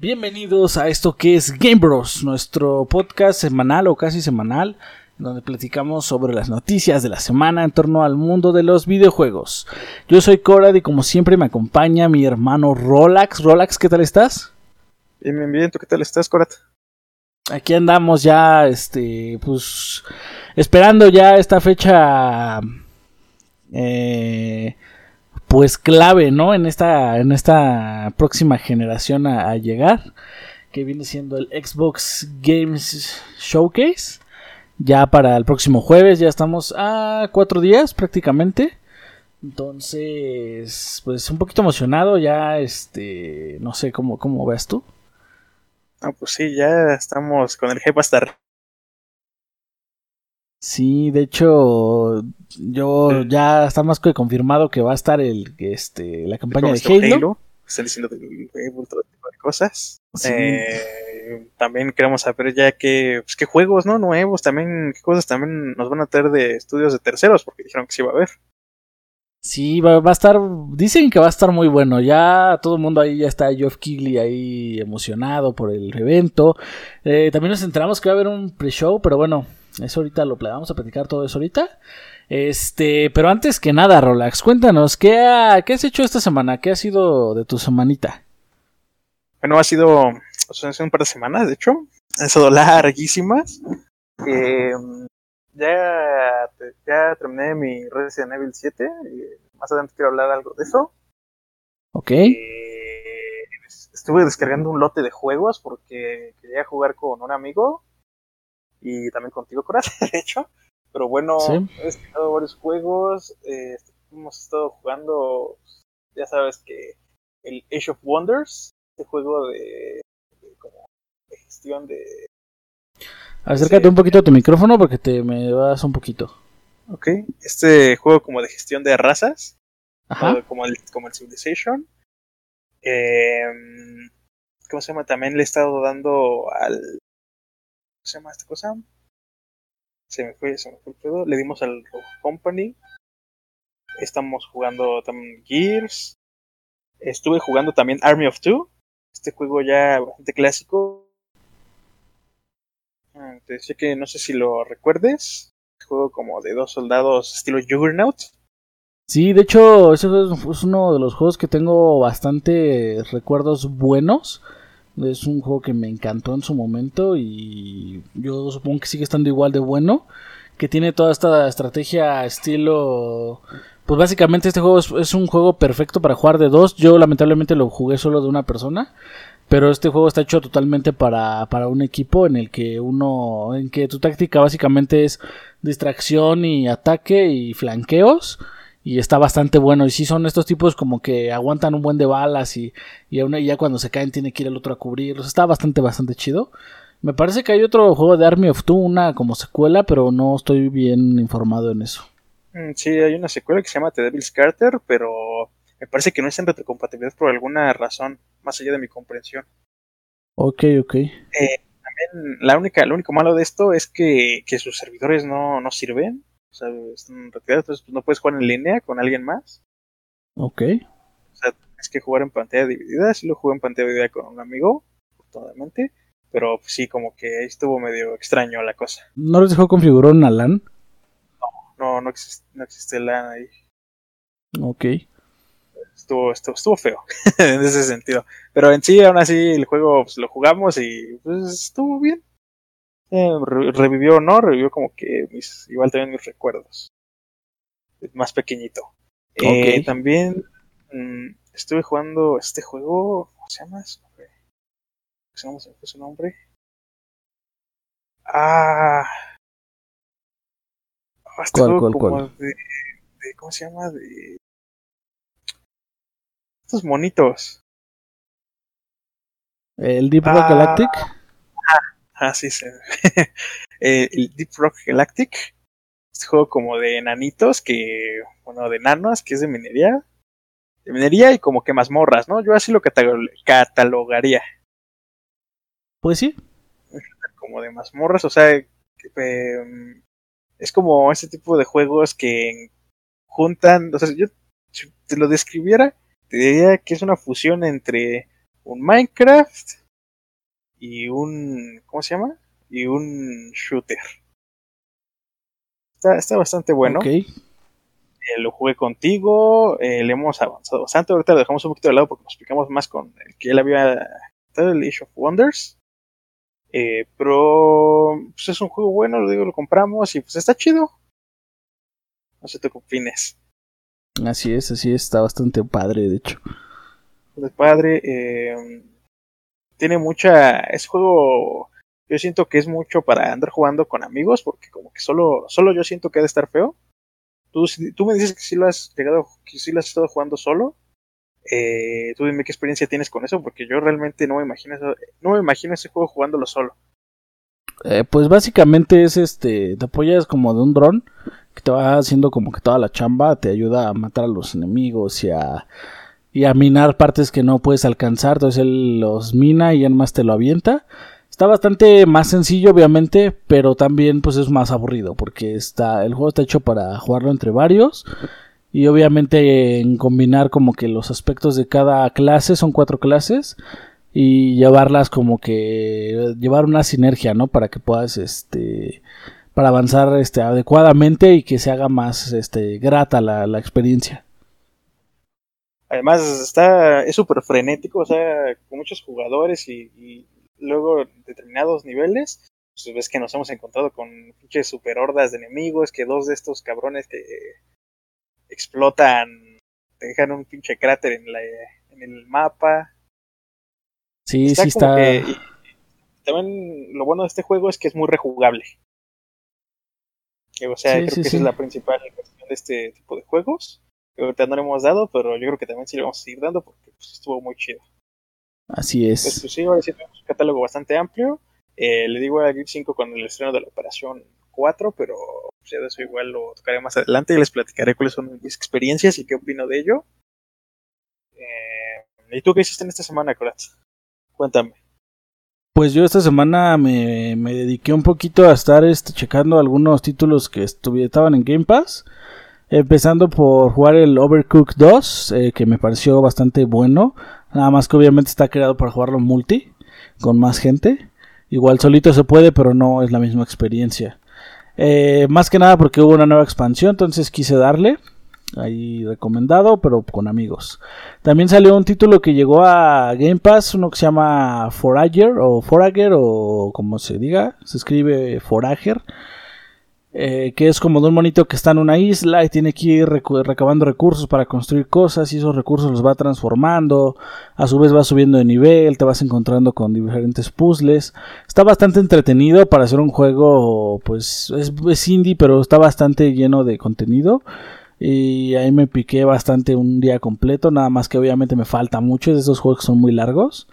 Bienvenidos a esto que es Game Bros, nuestro podcast semanal o casi semanal, donde platicamos sobre las noticias de la semana en torno al mundo de los videojuegos. Yo soy Corad y como siempre me acompaña mi hermano Rolax. Rolax, ¿qué tal estás? Bien, bien, bien. ¿Tú qué tal estás, Corad? Aquí andamos ya, este, pues, esperando ya esta fecha, eh, pues clave, ¿no? En esta, en esta próxima generación a, llegar, que viene siendo el Xbox Games Showcase. Ya para el próximo jueves, ya estamos a cuatro días prácticamente. Entonces, pues un poquito emocionado, ya, este, no sé cómo, cómo ves tú. Ah, pues sí, ya estamos con el hype hasta. Sí, de hecho, yo ya está más que confirmado que va a estar el este la campaña de Halo. Halo, Están diciendo Halo, todo tipo de cosas. Sí. Eh, también queremos saber ya qué, pues, qué juegos, ¿no? Nuevos, también, qué cosas también nos van a traer de estudios de terceros, porque dijeron que sí iba a haber. Sí, va, va a estar, dicen que va a estar muy bueno. Ya todo el mundo ahí ya está, Geoff Keighley ahí emocionado por el evento. Eh, también nos enteramos que va a haber un pre-show, pero bueno, eso ahorita lo vamos a platicar todo eso ahorita. Este, pero antes que nada, Rolax, cuéntanos, ¿qué, ha- ¿qué has hecho esta semana? ¿Qué ha sido de tu semanita? Bueno, ha sido, o sea, hace un par de semanas, de hecho. Han sido larguísimas. Eh, ya, ya terminé mi Resident Evil 7. y más adelante quiero hablar algo de eso. ¿Ok? Eh, estuve descargando un lote de juegos porque quería jugar con un amigo y también contigo, Coraz, de hecho. Pero bueno, Sí. he descargado varios juegos. eh, hemos estado jugando, ya sabes que el Age of Wonders, este juego de, de como de gestión de. Acércate un poquito a tu micrófono porque te me vas un poquito. Ok, este juego como de gestión de razas. Ajá. como el, como el Civilization. Eh, ¿Cómo se llama? También le he estado dando al. ¿Cómo se llama esta cosa? Se me fue, se me fue el pedo. Le dimos al Rogue Company. Estamos jugando también Gears. Estuve jugando también Army of Two. Este juego ya bastante clásico. Ah, Te decía que no sé si lo recuerdes. Juego como de dos soldados estilo Juggernaut. Sí, de hecho, ese es es uno de los juegos que tengo bastante recuerdos buenos. Es un juego que me encantó en su momento y yo supongo que sigue estando igual de bueno. Que tiene toda esta estrategia estilo... Pues básicamente este juego es, un juego perfecto para jugar de dos. Yo lamentablemente lo jugué solo de una persona. Pero este juego está hecho totalmente para, para un equipo en el que uno... En que tu táctica básicamente es distracción y ataque y flanqueos y está bastante bueno. Y sí son estos tipos como que aguantan un buen de balas y, y aún y ya cuando se caen tiene que ir el otro a cubrirlos. Está bastante, bastante chido. Me parece que hay otro juego de Army of Two, una como secuela, pero no estoy bien informado en eso. Mm, Sí, hay una secuela que se llama The Devil's Carter, pero me parece que no es en retrocompatibilidad por alguna razón, más allá de mi comprensión. Ok, ok. También La única, lo único malo de esto es que, que sus servidores no, no sirven, o sea, están retirados, entonces pues, no puedes jugar en línea con alguien más. Ok. O sea, tienes que jugar en pantalla dividida, sí lo jugué en pantalla dividida con un amigo, afortunadamente, pero pues, sí, como que ahí estuvo medio extraño la cosa. ¿No les dejó configurar una LAN? No, no existe, no existe LAN ahí. Ok. estuvo, estuvo, estuvo feo en ese sentido. Pero en sí, aún así, el juego pues, lo jugamos y pues estuvo bien. Eh, re- revivió, ¿no? Revivió como que mis, igual también mis recuerdos. Más pequeñito. Eh, Ok. también mm, estuve jugando este juego. ¿Cómo se llama? ¿Cómo se llama? ¿Se fue su nombre? Ah. Ah, este ¿Cuál, juego cuál, como cuál? De, de- ¿Cómo se llama? De estos monitos. ¿El Deep Rock Ah. Galactic? Ah, sí, sí. Eh, el Deep Rock Galactic. Este juego como de enanitos que, bueno, de enanos, que es de minería. De minería y como que mazmorras, ¿no? Yo así lo catalo- catalogaría. Pues sí. Como de mazmorras, o sea, eh, es como ese tipo de juegos que juntan, o sea, yo si te lo describiera, te diría que es una fusión entre un Minecraft, y un. ¿Cómo se llama? Y un shooter. Está, está bastante bueno. Ok. Eh, lo jugué contigo, eh, le hemos avanzado bastante. Ahorita lo dejamos un poquito de lado porque nos explicamos más con el que él había el Age of Wonders. Eh, pero pues es un juego bueno, lo digo, lo compramos y pues está chido. No sé tú qué. Así es, así es, está bastante padre, de hecho. Padre, eh, tiene mucha. Es juego. Yo siento que es mucho para andar jugando con amigos, porque como que solo, solo yo siento que ha de estar feo. Tú, tú me dices que sí lo has llegado, que sí lo has estado jugando solo. Eh, tú dime qué experiencia tienes con eso, porque yo realmente no me imagino eso, no me imagino ese juego jugándolo solo. Eh, pues básicamente es este, te apoyas como de un dron que te va haciendo como que toda la chamba, te ayuda a matar a los enemigos y a, y a minar partes que no puedes alcanzar, entonces él los mina y más te lo avienta. Está bastante más sencillo, obviamente, pero también pues es más aburrido porque está el juego está hecho para jugarlo entre varios y obviamente en combinar como que los aspectos de cada clase son cuatro clases y llevarlas como que llevar una sinergia, ¿no? Para que puedas este para avanzar este adecuadamente y que se haga más este grata la, la experiencia. Además está es súper frenético, o sea, con muchos jugadores y, y luego determinados niveles, pues ves que nos hemos encontrado con pinches super hordas de enemigos, que dos de estos cabrones que explotan, te dejan un pinche cráter en, la, en el mapa. Sí, está sí está. Que, también lo bueno de este juego es que es muy rejugable. O sea, sí, creo sí, que esa es la principal cuestión de este tipo de juegos. Que ahorita no le hemos dado, pero yo creo que también sí le vamos a seguir dando porque pues, estuvo muy chido. Así es. Pues, pues, sí, ahora sí tenemos un catálogo bastante amplio. Eh, le digo a Gear 5 con el estreno de la operación 4, pero pues, ya de eso igual lo tocaré más adelante y les platicaré cuáles son mis experiencias y qué opino de ello. Eh, ¿Y tú qué hiciste en esta semana, Coraz? Cuéntame. Pues yo esta semana me, me, dediqué un poquito a estar este, checando algunos títulos que estaban en Game Pass. Empezando por jugar el Overcooked 2, eh, que me pareció bastante bueno. Nada más que obviamente está creado para jugarlo multi, con más gente. Igual solito se puede, pero no es la misma experiencia. Eh, más que nada porque hubo una nueva expansión, entonces quise darle. Ahí recomendado, pero con amigos. También salió un título que llegó a Game Pass, uno que se llama Forager o Forager o como se diga, se escribe Forager. Eh, que es como de un monito que está en una isla y tiene que ir recabando recursos para construir cosas y esos recursos los va transformando, a su vez va subiendo de nivel, te vas encontrando con diferentes puzzles. Está bastante entretenido para hacer un juego, pues es, es indie, pero está bastante lleno de contenido. Y ahí me piqué bastante un día completo, nada más que obviamente me falta mucho, de esos juegos que son muy largos.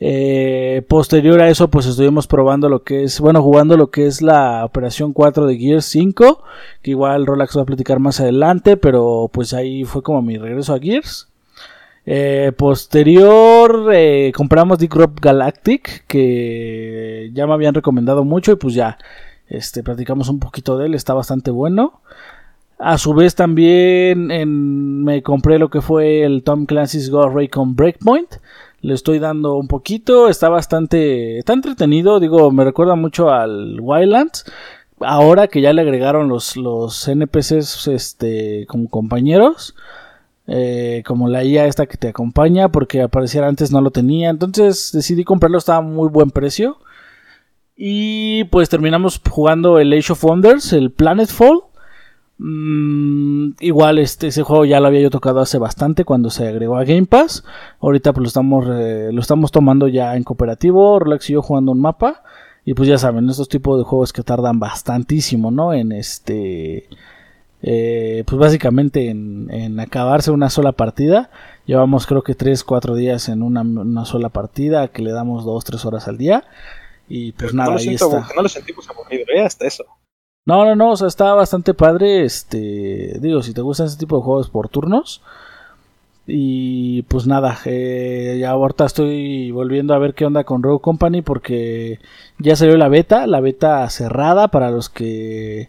Eh, posterior a eso, pues estuvimos probando lo que es, bueno, jugando lo que es la operación 4 de Gears 5, que igual Rolex va a platicar más adelante, pero pues ahí fue como mi regreso a Gears. Eh, posterior, eh, compramos Deep Rock Galactic, que ya me habían recomendado mucho y pues ya, este, platicamos un poquito de él, está bastante bueno. A su vez también me compré lo que fue el Tom Clancy's Ghost Recon Breakpoint le estoy dando un poquito, está bastante, está entretenido, digo, me recuerda mucho al Wildlands. Ahora que ya le agregaron los, los NPCs este, como compañeros, eh, como la IA esta que te acompaña, porque apareciera antes no lo tenía, entonces decidí comprarlo, estaba a muy buen precio. Y pues terminamos jugando el Age of Wonders, el Planetfall. Mm, igual este ese juego ya lo había yo tocado hace bastante cuando se agregó a Game Pass. Ahorita pues lo estamos eh, lo estamos tomando ya en cooperativo, Relax y yo jugando un mapa y pues ya saben, estos tipos de juegos que tardan bastantísimo, ¿no? En este eh, pues básicamente en, en, acabarse una sola partida. Llevamos creo que 3, 4 días en una, una, sola partida que le damos 2, 3 horas al día. Y pues nada, no ahí siento, está. No lo sentimos aburrido, ¿eh? Hasta eso. No, no, no, o sea, está bastante padre. Este, digo, si te gustan ese tipo de juegos por turnos. Y pues nada, eh, ya ahorita estoy volviendo a ver qué onda con Rogue Company porque ya salió la beta, la beta cerrada para los que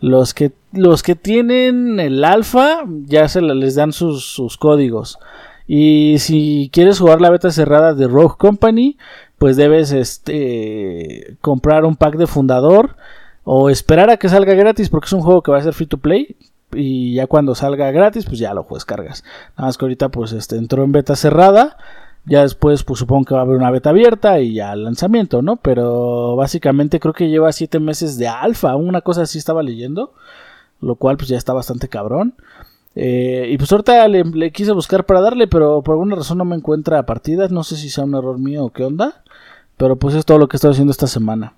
los que los que tienen el alfa ya se les dan sus, sus códigos. Y si quieres jugar la beta cerrada de Rogue Company, pues debes este comprar un pack de fundador o esperar a que salga gratis porque es un juego que va a ser free to play y ya cuando salga gratis pues ya lo juegas cargas. Nada más que ahorita pues este entró en beta cerrada. Ya después, pues supongo que va a haber una beta abierta y ya lanzamiento, ¿no? Pero básicamente creo que lleva 7 meses de alfa, una cosa así estaba leyendo, lo cual pues ya está bastante cabrón. Eh, y pues ahorita le, quise buscar para darle, pero por alguna razón no me encuentra partidas. No sé si sea un error mío o qué onda. Pero pues es todo lo que he estado haciendo esta semana.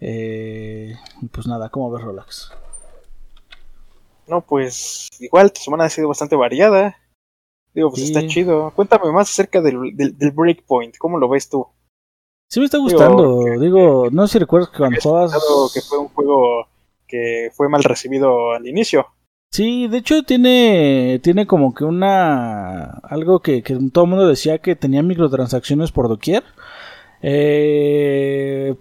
Eh, pues nada, ¿cómo ves Relax? No, pues igual tu semana ha sido bastante variada. Digo, pues está chido. Cuéntame más acerca del, del, Breakpoint. ¿Cómo lo ves tú? Sí me está gustando. Digo, no sé si recuerdas que cuando que fue un juego que fue mal recibido al inicio. Sí, de hecho tiene, tiene como que una... algo que, que todo el mundo decía que tenía microtransacciones por doquier. Eh,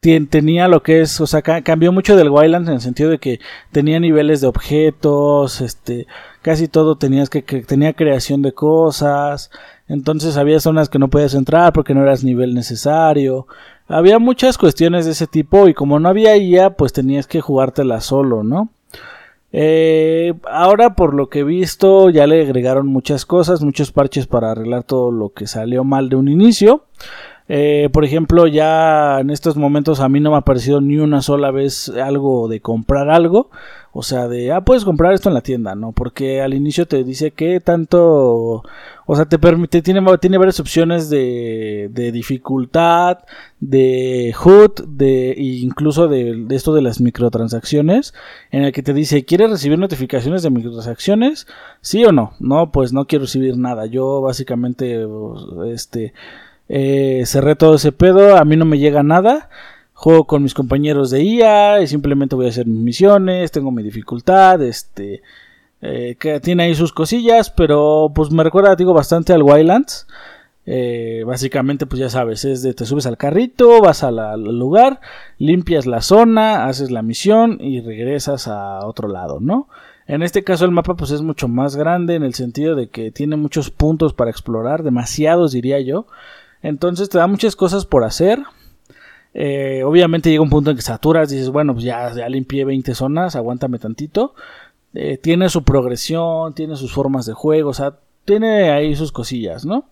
tenía lo que es, o sea, cambió mucho del Wildlands en el sentido de que tenía niveles de objetos, este, casi todo tenías que, tenía creación de cosas, entonces había zonas que no podías entrar porque no eras nivel necesario, había muchas cuestiones de ese tipo y como no había IA, pues tenías que jugártela solo, ¿no? Eh, ahora por lo que he visto ya le agregaron muchas cosas, muchos parches para arreglar todo lo que salió mal de un inicio. Eh, por ejemplo, ya en estos momentos a mí no me ha parecido ni una sola vez algo de comprar algo. O sea, de, ah, puedes comprar esto en la tienda, ¿no? Porque al inicio te dice que tanto, o sea, te permite, tiene, tiene varias opciones de, de dificultad, de HUD, de, incluso de, de, esto de las microtransacciones, en el que te dice, ¿quieres recibir notificaciones de microtransacciones? ¿Sí o no? No, pues no quiero recibir nada. Yo básicamente, este, eh, cerré todo ese pedo, a mí no me llega nada. Juego con mis compañeros de IA y simplemente voy a hacer mis misiones, tengo mi dificultad, este... Eh, que tiene ahí sus cosillas, pero pues me recuerda, digo, bastante al Wildlands. Eh, básicamente, pues ya sabes, es de te subes al carrito, vas al lugar, limpias la zona, haces la misión y regresas a otro lado, ¿no? En este caso el mapa pues es mucho más grande en el sentido de que tiene muchos puntos para explorar, demasiados diría yo. Entonces te da muchas cosas por hacer. Eh, obviamente llega un punto en que saturas, dices, bueno, pues ya, ya limpié 20 zonas, aguántame tantito. Eh, tiene su progresión, tiene sus formas de juego, o sea, tiene ahí sus cosillas, ¿no?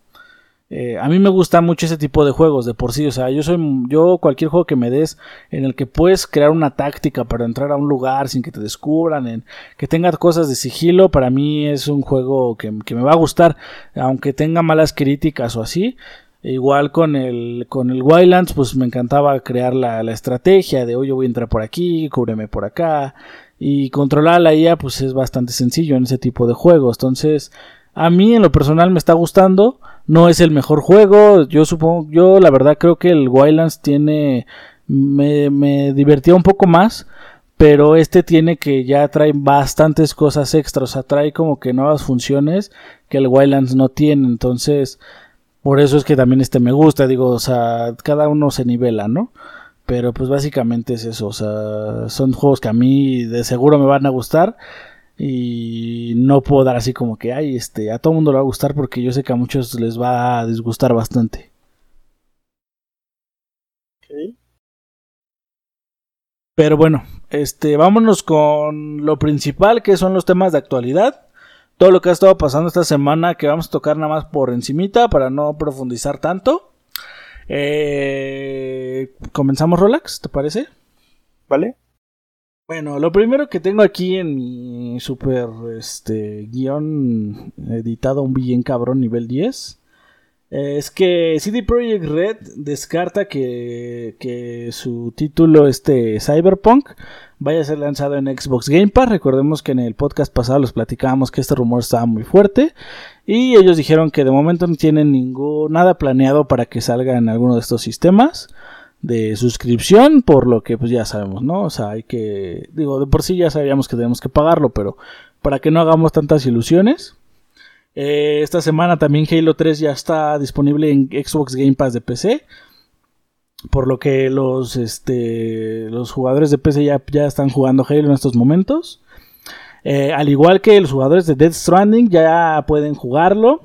Eh, a mí me gusta mucho ese tipo de juegos de por sí, o sea, yo soy yo cualquier juego que me des en el que puedes crear una táctica para entrar a un lugar sin que te descubran, en que tenga cosas de sigilo, para mí es un juego que, que me va a gustar, aunque tenga malas críticas o así, Igual con el, con el Wildlands, pues me encantaba crear la, estrategia de, oye, voy a entrar por aquí, cúbreme por acá. Y controlar la IA, pues es bastante sencillo en ese tipo de juegos. Entonces, a mí en lo personal me está gustando. No es el mejor juego. Yo supongo, yo la verdad creo que el Wildlands tiene, me, me divertía un poco más. Pero este tiene que ya trae bastantes cosas extras. O sea, trae como que nuevas funciones que el Wildlands no tiene. Entonces, por eso es que también este me gusta, digo, o sea, cada uno se nivela, ¿no? Pero pues básicamente es eso, o sea, son juegos que a mí de seguro me van a gustar y no puedo dar así como que, ay, este, a todo mundo le va a gustar porque yo sé que a muchos les va a disgustar bastante. Pero bueno, este, vámonos con lo principal que son los temas de actualidad todo lo que ha estado pasando esta semana que vamos a tocar nada más por encimita para no profundizar tanto. Eh, comenzamos Rolex, ¿te parece? Vale. Bueno, lo primero que tengo aquí en mi super este, guion editado un bien cabrón nivel 10 es que CD Projekt Red descarta que, que su título este Cyberpunk vaya a ser lanzado en Xbox Game Pass. Recordemos que en el podcast pasado les platicábamos que este rumor estaba muy fuerte y ellos dijeron que de momento no tienen ningún nada planeado para que salga en alguno de estos sistemas de suscripción, por lo que pues ya sabemos, ¿no? O sea, hay que digo, de por sí ya sabíamos que tenemos que pagarlo, pero para que no hagamos tantas ilusiones. Eh, esta semana también Halo 3 ya está disponible en Xbox Game Pass de PC. Por lo que los, este, los jugadores de PC ya, ya están jugando Halo en estos momentos. Eh, al igual que los jugadores de Death Stranding ya pueden jugarlo.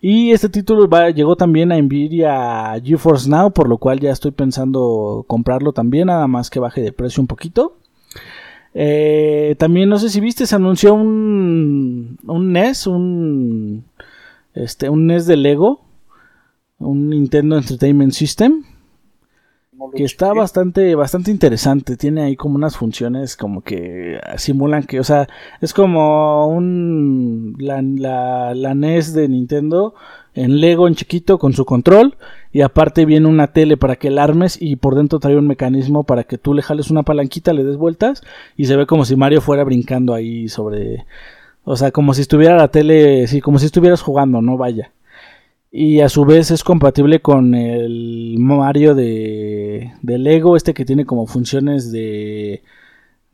Y este título llegó también a Nvidia GeForce Now, por lo cual ya estoy pensando comprarlo también, nada más que baje de precio un poquito. Eh, también no sé si viste, se anunció un, un NES, un, este, un NES de Lego, un Nintendo Entertainment System que está bastante, bastante interesante. Tiene ahí como unas funciones como que simulan que, o sea, es como un la, la, NES de Nintendo en Lego en chiquito con su control y aparte viene una tele para que la armes y por dentro trae un mecanismo para que tú le jales una palanquita, le des vueltas y se ve como si Mario fuera brincando ahí sobre, o sea, como si estuviera la tele, sí, como si estuvieras jugando, no vaya y a su vez es compatible con el Mario de, de Lego, este que tiene como funciones de,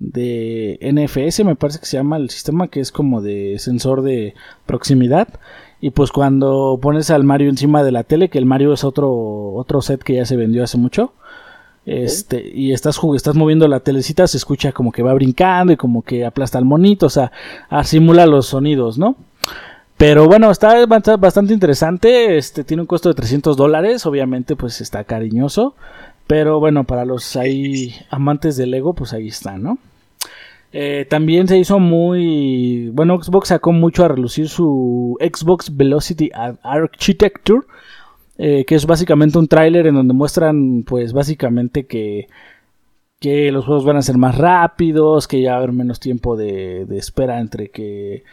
de NFS, me parece que se llama el sistema, que es como de sensor de proximidad. Y pues cuando pones al Mario encima de la tele, que el Mario es otro, otro set que ya se vendió hace mucho, este, y estás, estás moviendo la telecita, se escucha como que va brincando y como que aplasta al monito, o sea, simula los sonidos, ¿no? Pero bueno, está bastante interesante. Este tiene un costo de 300 dólares. Obviamente, pues está cariñoso. Pero bueno, para los ahí amantes del Lego, pues ahí está, ¿no? Eh, también se hizo muy. Bueno, Xbox sacó mucho a relucir su Xbox Velocity Architecture. Eh, que es básicamente un tráiler en donde muestran, pues básicamente que que los juegos van a ser más rápidos, que ya va a haber menos tiempo de espera entre que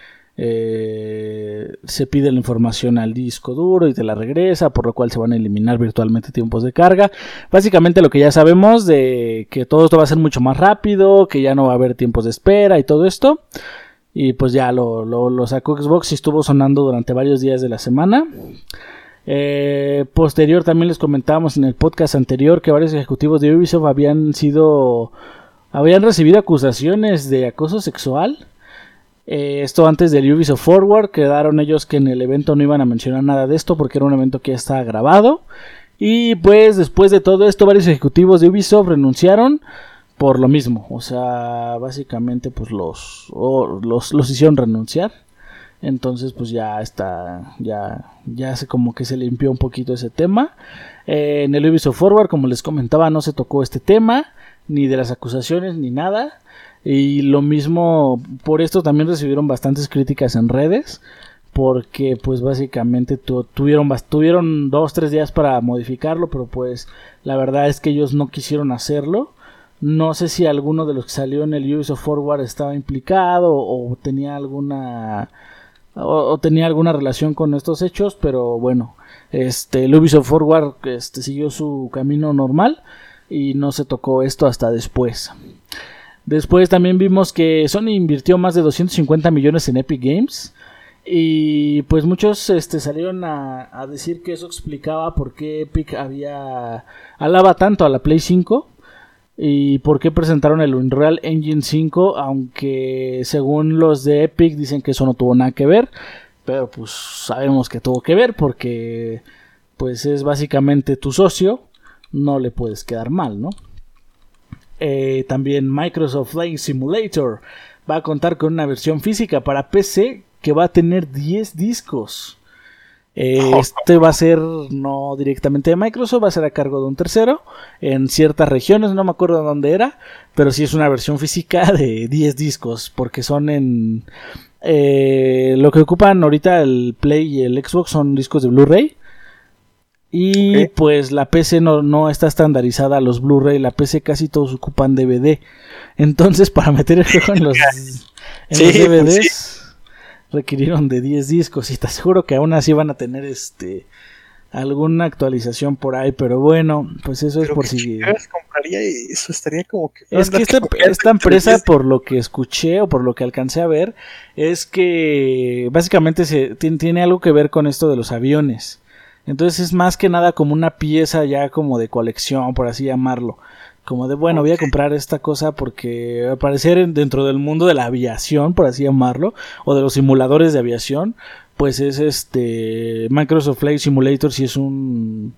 eh, se pide la información al disco duro y te la regresa, por lo cual se van a eliminar virtualmente tiempos de carga. Básicamente lo que ya sabemos de que todo esto va a ser mucho más rápido, que ya no va a haber tiempos de espera y todo esto. Y pues ya lo, lo, sacó Xbox y estuvo sonando durante varios días de la semana. Eh, posterior también les comentábamos en el podcast anterior que varios ejecutivos de Ubisoft habían sido habían recibido acusaciones de acoso sexual eh, esto antes del Ubisoft Forward, quedaron ellos que en el evento no iban a mencionar nada de esto porque era un evento que ya estaba grabado. Y pues después de todo esto, varios ejecutivos de Ubisoft renunciaron por lo mismo. O sea, básicamente pues los, los, los hicieron renunciar. Entonces pues ya está, ya, ya se como que se limpió un poquito ese tema. Eh, en el Ubisoft Forward, como les comentaba, no se tocó este tema, ni de las acusaciones, ni nada. Y lo mismo, por esto también recibieron bastantes críticas en redes, porque pues básicamente tuvieron, tuvieron dos, tres días para modificarlo, pero pues la verdad es que ellos no quisieron hacerlo. No sé si alguno de los que salió en el Ubisoft Forward estaba implicado o tenía alguna o, tenía alguna relación con estos hechos, pero bueno, este el Ubisoft Forward este, siguió su camino normal y no se tocó esto hasta después. Después también vimos que Sony invirtió más de 250 millones en Epic Games. Y pues muchos este, salieron a, decir que eso explicaba por qué Epic había alaba tanto a la Play 5 y por qué presentaron el Unreal Engine 5, aunque según los de Epic dicen que eso no tuvo nada que ver, pero pues sabemos que tuvo que ver porque pues es básicamente tu socio, no le puedes quedar mal, ¿no? Eh, también Microsoft Flight Simulator va a contar con una versión física para PC que va a tener 10 discos. Eh, este va a ser no directamente de Microsoft, va a ser a cargo de un tercero en ciertas regiones, no me acuerdo dónde era, pero sí es una versión física de 10 discos, porque son en... Eh, lo que ocupan ahorita el Play y el Xbox son discos de Blu-ray y pues la PC no, no, está estandarizada a los Blu-ray, la PC casi todos ocupan DVD. Entonces, para meter el juego en los, DVDs, pues requirieron de 10 discos. Y te aseguro que aún así van a tener este alguna actualización por ahí, pero bueno, pues eso es por si. compraría eso estaría como que. Es que esta, esta empresa, por lo que escuché o por lo que alcancé a ver, es que básicamente se, tiene algo que ver con esto de los aviones. Entonces es más que nada como una pieza ya como de colección, por así llamarlo. Como de, bueno, voy a comprar esta cosa porque al parecer dentro del mundo de la aviación, por así llamarlo, o de los simuladores de aviación, pues es este Microsoft Flight Simulator si es un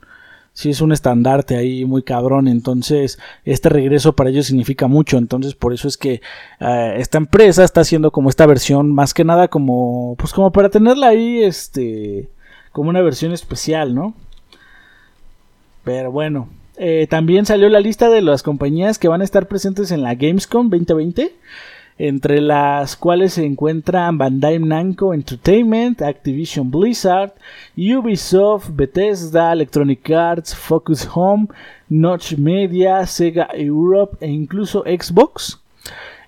sí es un estandarte ahí muy cabrón. Entonces, este regreso para ellos significa mucho. Entonces, por eso es que eh, esta empresa está haciendo como esta versión, más que nada como, pues como para tenerla ahí, este, como una versión especial, ¿no? Pero bueno, eh, también salió la lista de las compañías que van a estar presentes en la Gamescom 2020 entre las cuales se encuentran Bandai Namco Entertainment, Activision Blizzard, Ubisoft, Bethesda, Electronic Arts, Focus Home, Notch Media, Sega Europe e incluso Xbox.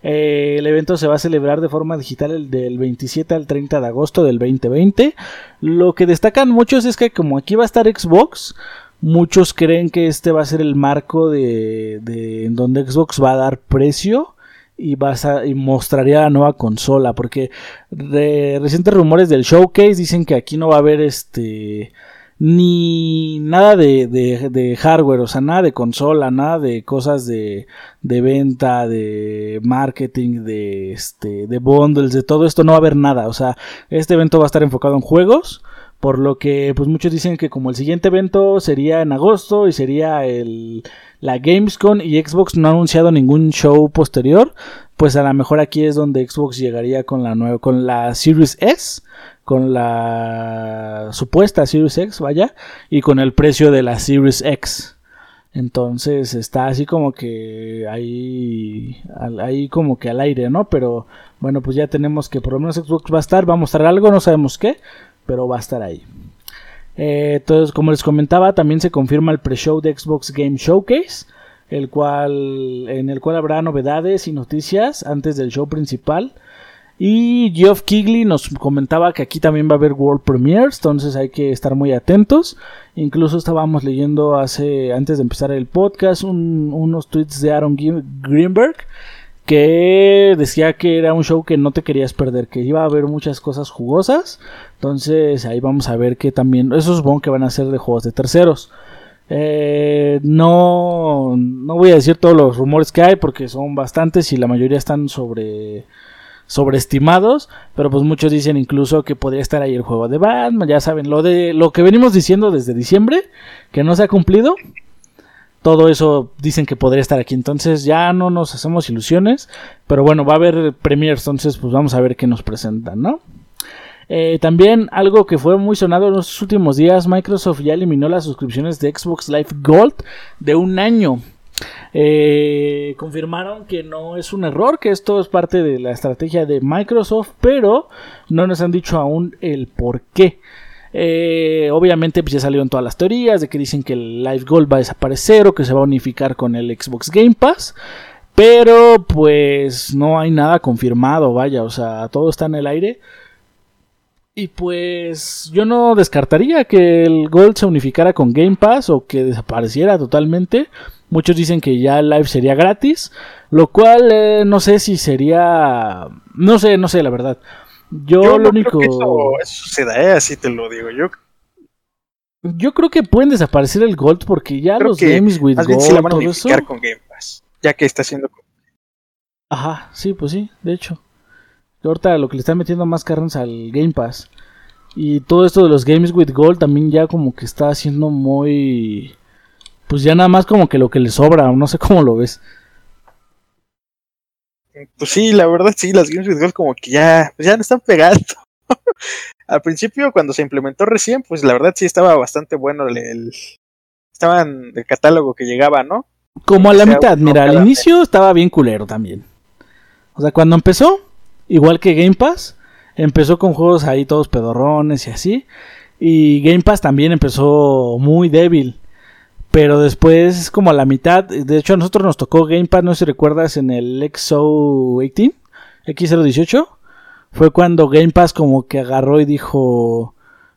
Eh, el evento se va a celebrar de forma digital del 27 al 30 de agosto del 2020. Lo que destacan muchos es que como aquí va a estar Xbox, muchos creen que este va a ser el marco de, de en donde Xbox va a dar precio y, vas a, y mostraría la nueva consola. Porque recientes rumores del showcase dicen que aquí no va a haber este ni nada de, de, hardware, o sea, nada de consola, nada de cosas de, de venta, de marketing, de, este, de bundles, de todo esto, no va a haber nada. O sea, este evento va a estar enfocado en juegos. Por lo que, pues muchos dicen que como el siguiente evento sería en agosto y sería el, la Gamescom y Xbox no ha anunciado ningún show posterior, pues a lo mejor aquí es donde Xbox llegaría con la nueva, con la Series S, con la supuesta Series X, vaya, y con el precio de la Series X. Entonces está así como que ahí, ahí como que al aire, ¿no? Pero bueno, pues ya tenemos que por lo menos Xbox va a estar, va a mostrar algo, no sabemos qué, pero va a estar ahí. Eh, entonces, como les comentaba, también se confirma el pre-show de Xbox Game Showcase, el cual, en el cual habrá novedades y noticias antes del show principal. Y Geoff Keighley nos comentaba que aquí también va a haber World Premiers, entonces hay que estar muy atentos. Incluso estábamos leyendo hace antes de empezar el podcast unos tweets de Aaron Greenberg que decía que era un show que no te querías perder, que iba a haber muchas cosas jugosas. Entonces ahí vamos a ver que también, esos supongo que van a ser de juegos de terceros. Eh, no, no voy a decir todos los rumores que hay porque son bastantes y la mayoría están sobre sobreestimados, pero pues muchos dicen incluso que podría estar ahí el juego de Batman, ya saben, lo de lo que venimos diciendo desde diciembre, que no se ha cumplido, todo eso dicen que podría estar aquí. Entonces ya no nos hacemos ilusiones. Pero bueno, va a haber premiers. Entonces pues vamos a ver qué nos presentan, ¿no? Eh, también algo que fue muy sonado en los últimos días, Microsoft ya eliminó las suscripciones de Xbox Live Gold de un año. Eh, confirmaron que no es un error, que esto es parte de la estrategia de Microsoft, pero no nos han dicho aún el por qué. Eh, obviamente pues ya salieron todas las teorías de que dicen que el Live Gold va a desaparecer o que se va a unificar con el Xbox Game Pass. Pero pues no hay nada confirmado, vaya, o sea, todo está en el aire. Y pues yo no descartaría que el Gold se unificara con Game Pass o que desapareciera totalmente. Muchos dicen que ya el live sería gratis, lo cual eh, no sé si sería... No sé, no sé la verdad. Yo, lo único. Creo que eso, suceda, ¿eh? así te lo digo. Yo yo creo que pueden desaparecer el Gold porque ya los Games with Gold. Sí la van a todo con Game Pass, ya que está haciendo. Ajá, sí, pues sí, de hecho. Ahorita lo que le están metiendo más carnes al Game Pass. Y todo esto de los Games with Gold también ya como que está haciendo muy. Pues ya nada más como que lo que le sobra, no sé cómo lo ves. Pues sí, la verdad sí, las Games with Gold como que ya, pues ya no están pegando. Al principio, cuando se implementó recién, pues la verdad sí estaba bastante bueno el, el estaban el catálogo que llegaba, ¿no? Como a la mitad, mira, al inicio estaba bien culero también. O sea, cuando empezó, igual que Game Pass, empezó con juegos ahí todos pedorrones y así. Y Game Pass también empezó muy débil. Pero después, como a la mitad, de hecho a nosotros nos tocó Game Pass, no sé si recuerdas, en el XO18, X018, fue cuando Game Pass como que agarró y dijo,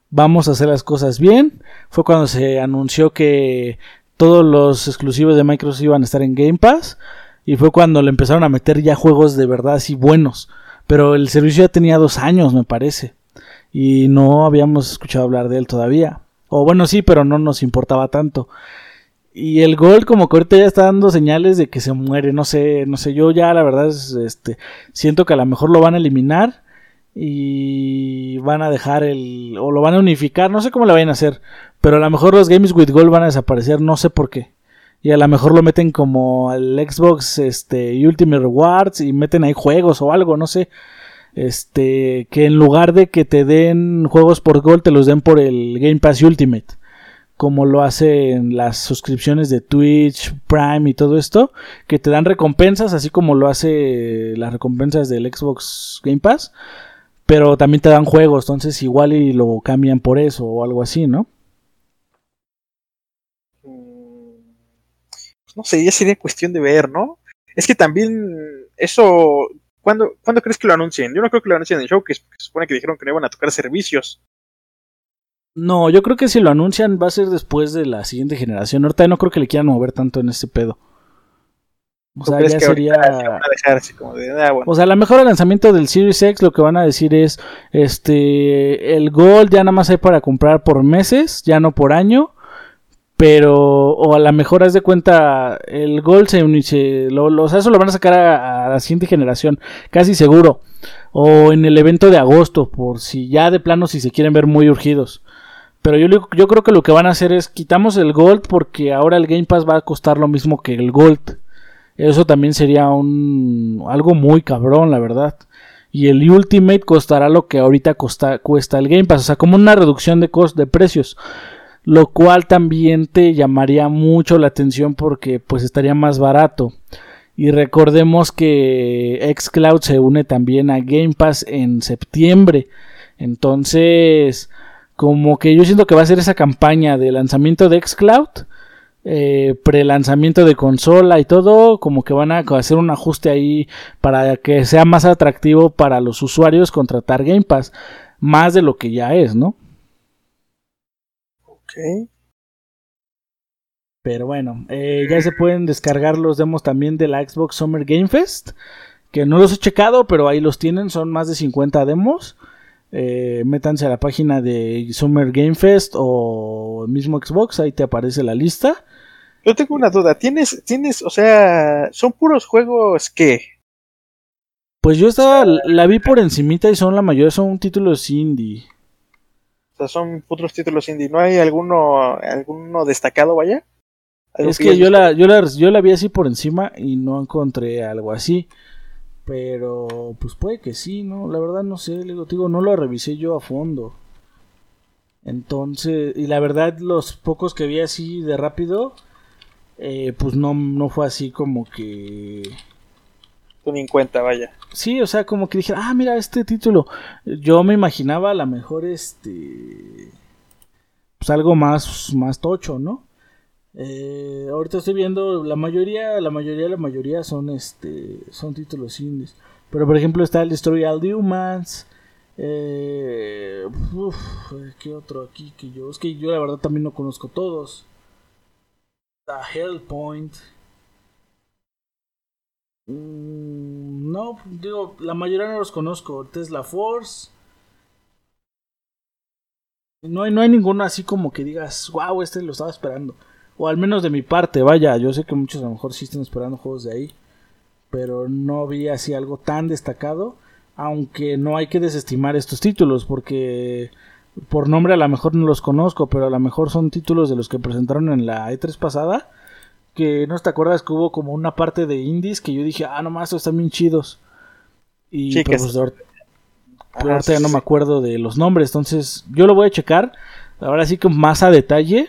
vamos a hacer las cosas bien. Fue cuando se anunció que todos los exclusivos de Microsoft iban a estar en Game Pass. Y fue cuando le empezaron a meter ya juegos de verdad así buenos. Pero el servicio ya tenía dos años, me parece. Y no habíamos escuchado hablar de él todavía. O bueno, sí, pero no nos importaba tanto. Y el gol como que ahorita ya está dando señales de que se muere, no sé, no sé, yo ya la verdad es, este, siento que a lo mejor lo van a eliminar y van a dejar el o lo van a unificar, no sé cómo lo vayan a hacer, pero a lo mejor los Games with Gold van a desaparecer, no sé por qué. Y a lo mejor lo meten como al Xbox este Ultimate Rewards y meten ahí juegos o algo, no sé. Este, que en lugar de que te den juegos por Gold, te los den por el Game Pass Ultimate como lo hacen las suscripciones de Twitch, Prime y todo esto, que te dan recompensas, así como lo hace las recompensas del Xbox Game Pass, pero también te dan juegos, entonces igual y lo cambian por eso o algo así, ¿no? Mm, no sé, ya sería cuestión de ver, ¿no? Es que también eso, ¿cuándo, ¿cuándo crees que lo anuncien? Yo no creo que lo anuncien en el show, que se supone que dijeron que no iban a tocar servicios. No, yo creo que si lo anuncian va a ser después de la siguiente generación. Ahorita no creo que le quieran mover tanto en este pedo. O sea, ya sería. Ah, o sea, a lo mejor el lanzamiento del Series X lo que van a decir es: Este. El Gold ya nada más hay para comprar por meses, ya no por año. Pero, o a lo mejor haz de cuenta, el Gold se, unice, lo, o sea, eso lo van a sacar a, la siguiente generación, casi seguro. O en el evento de agosto, por si ya de plano, si se quieren ver muy urgidos. Pero yo, creo que lo que van a hacer es quitamos el Gold porque ahora el Game Pass va a costar lo mismo que el Gold. Eso también sería un algo muy cabrón, la verdad. Y el Ultimate costará lo que ahorita cuesta el Game Pass, o sea, como una reducción de de precios, lo cual también te llamaría mucho la atención porque pues estaría más barato. Y recordemos que Xcloud se une también a Game Pass en septiembre. Entonces, como que yo siento que va a ser esa campaña de lanzamiento de Xcloud eh, pre-lanzamiento de consola y todo, como que van a hacer un ajuste ahí para que sea más atractivo para los usuarios contratar Game Pass, más de lo que ya es, ¿no? Ok. Pero bueno, eh, ya se pueden descargar los demos también de la Xbox Summer Game Fest, que no los he checado, pero ahí los tienen, son más de 50 demos. Eh, métanse a la página de Summer Game Fest o mismo Xbox, ahí te aparece la lista. Yo tengo una duda. ¿Tienes, tienes, o sea, son puros juegos que? Pues yo estaba, la vi por encimita y son la mayoría son títulos indie. O sea, son otros títulos indie. ¿No hay alguno, alguno destacado, vaya? Es que, yo la, yo la, yo la vi así por encima y no encontré algo así. Pero, pues puede que sí, ¿no? La verdad no sé, le digo, no lo revisé yo a fondo. Entonces, y la verdad, los pocos que vi así de rápido, eh, pues no, no fue así como que... Tú en cuenta, vaya. Sí, o sea, como que dije, ah, mira, este título. Yo me imaginaba a lo mejor este... Pues algo más, más tocho, ¿no? Eh, ahorita estoy viendo, la mayoría, la mayoría, la mayoría son este, son títulos indies. Pero por ejemplo está el Destroy All Humans. Eh, ¿Qué otro aquí que yo? Es que yo la verdad también no conozco todos. A Hellpoint. Mm, no, digo, la mayoría no los conozco. Tesla Force. No hay, no hay ninguno así como que digas, wow, este lo estaba esperando. O al menos de mi parte, vaya, yo sé que muchos a lo mejor sí están esperando juegos de ahí. Pero no vi así algo tan destacado. Aunque no hay que desestimar estos títulos porque por nombre a lo mejor no los conozco, pero a lo mejor son títulos de los que presentaron en la E3 pasada. Que no te acuerdas que hubo como una parte de indies que yo dije, ah, nomás estos están bien chidos. Y sí, pues, ahorita ya no me acuerdo de los nombres, entonces yo lo voy a checar. Ahora sí que más a detalle.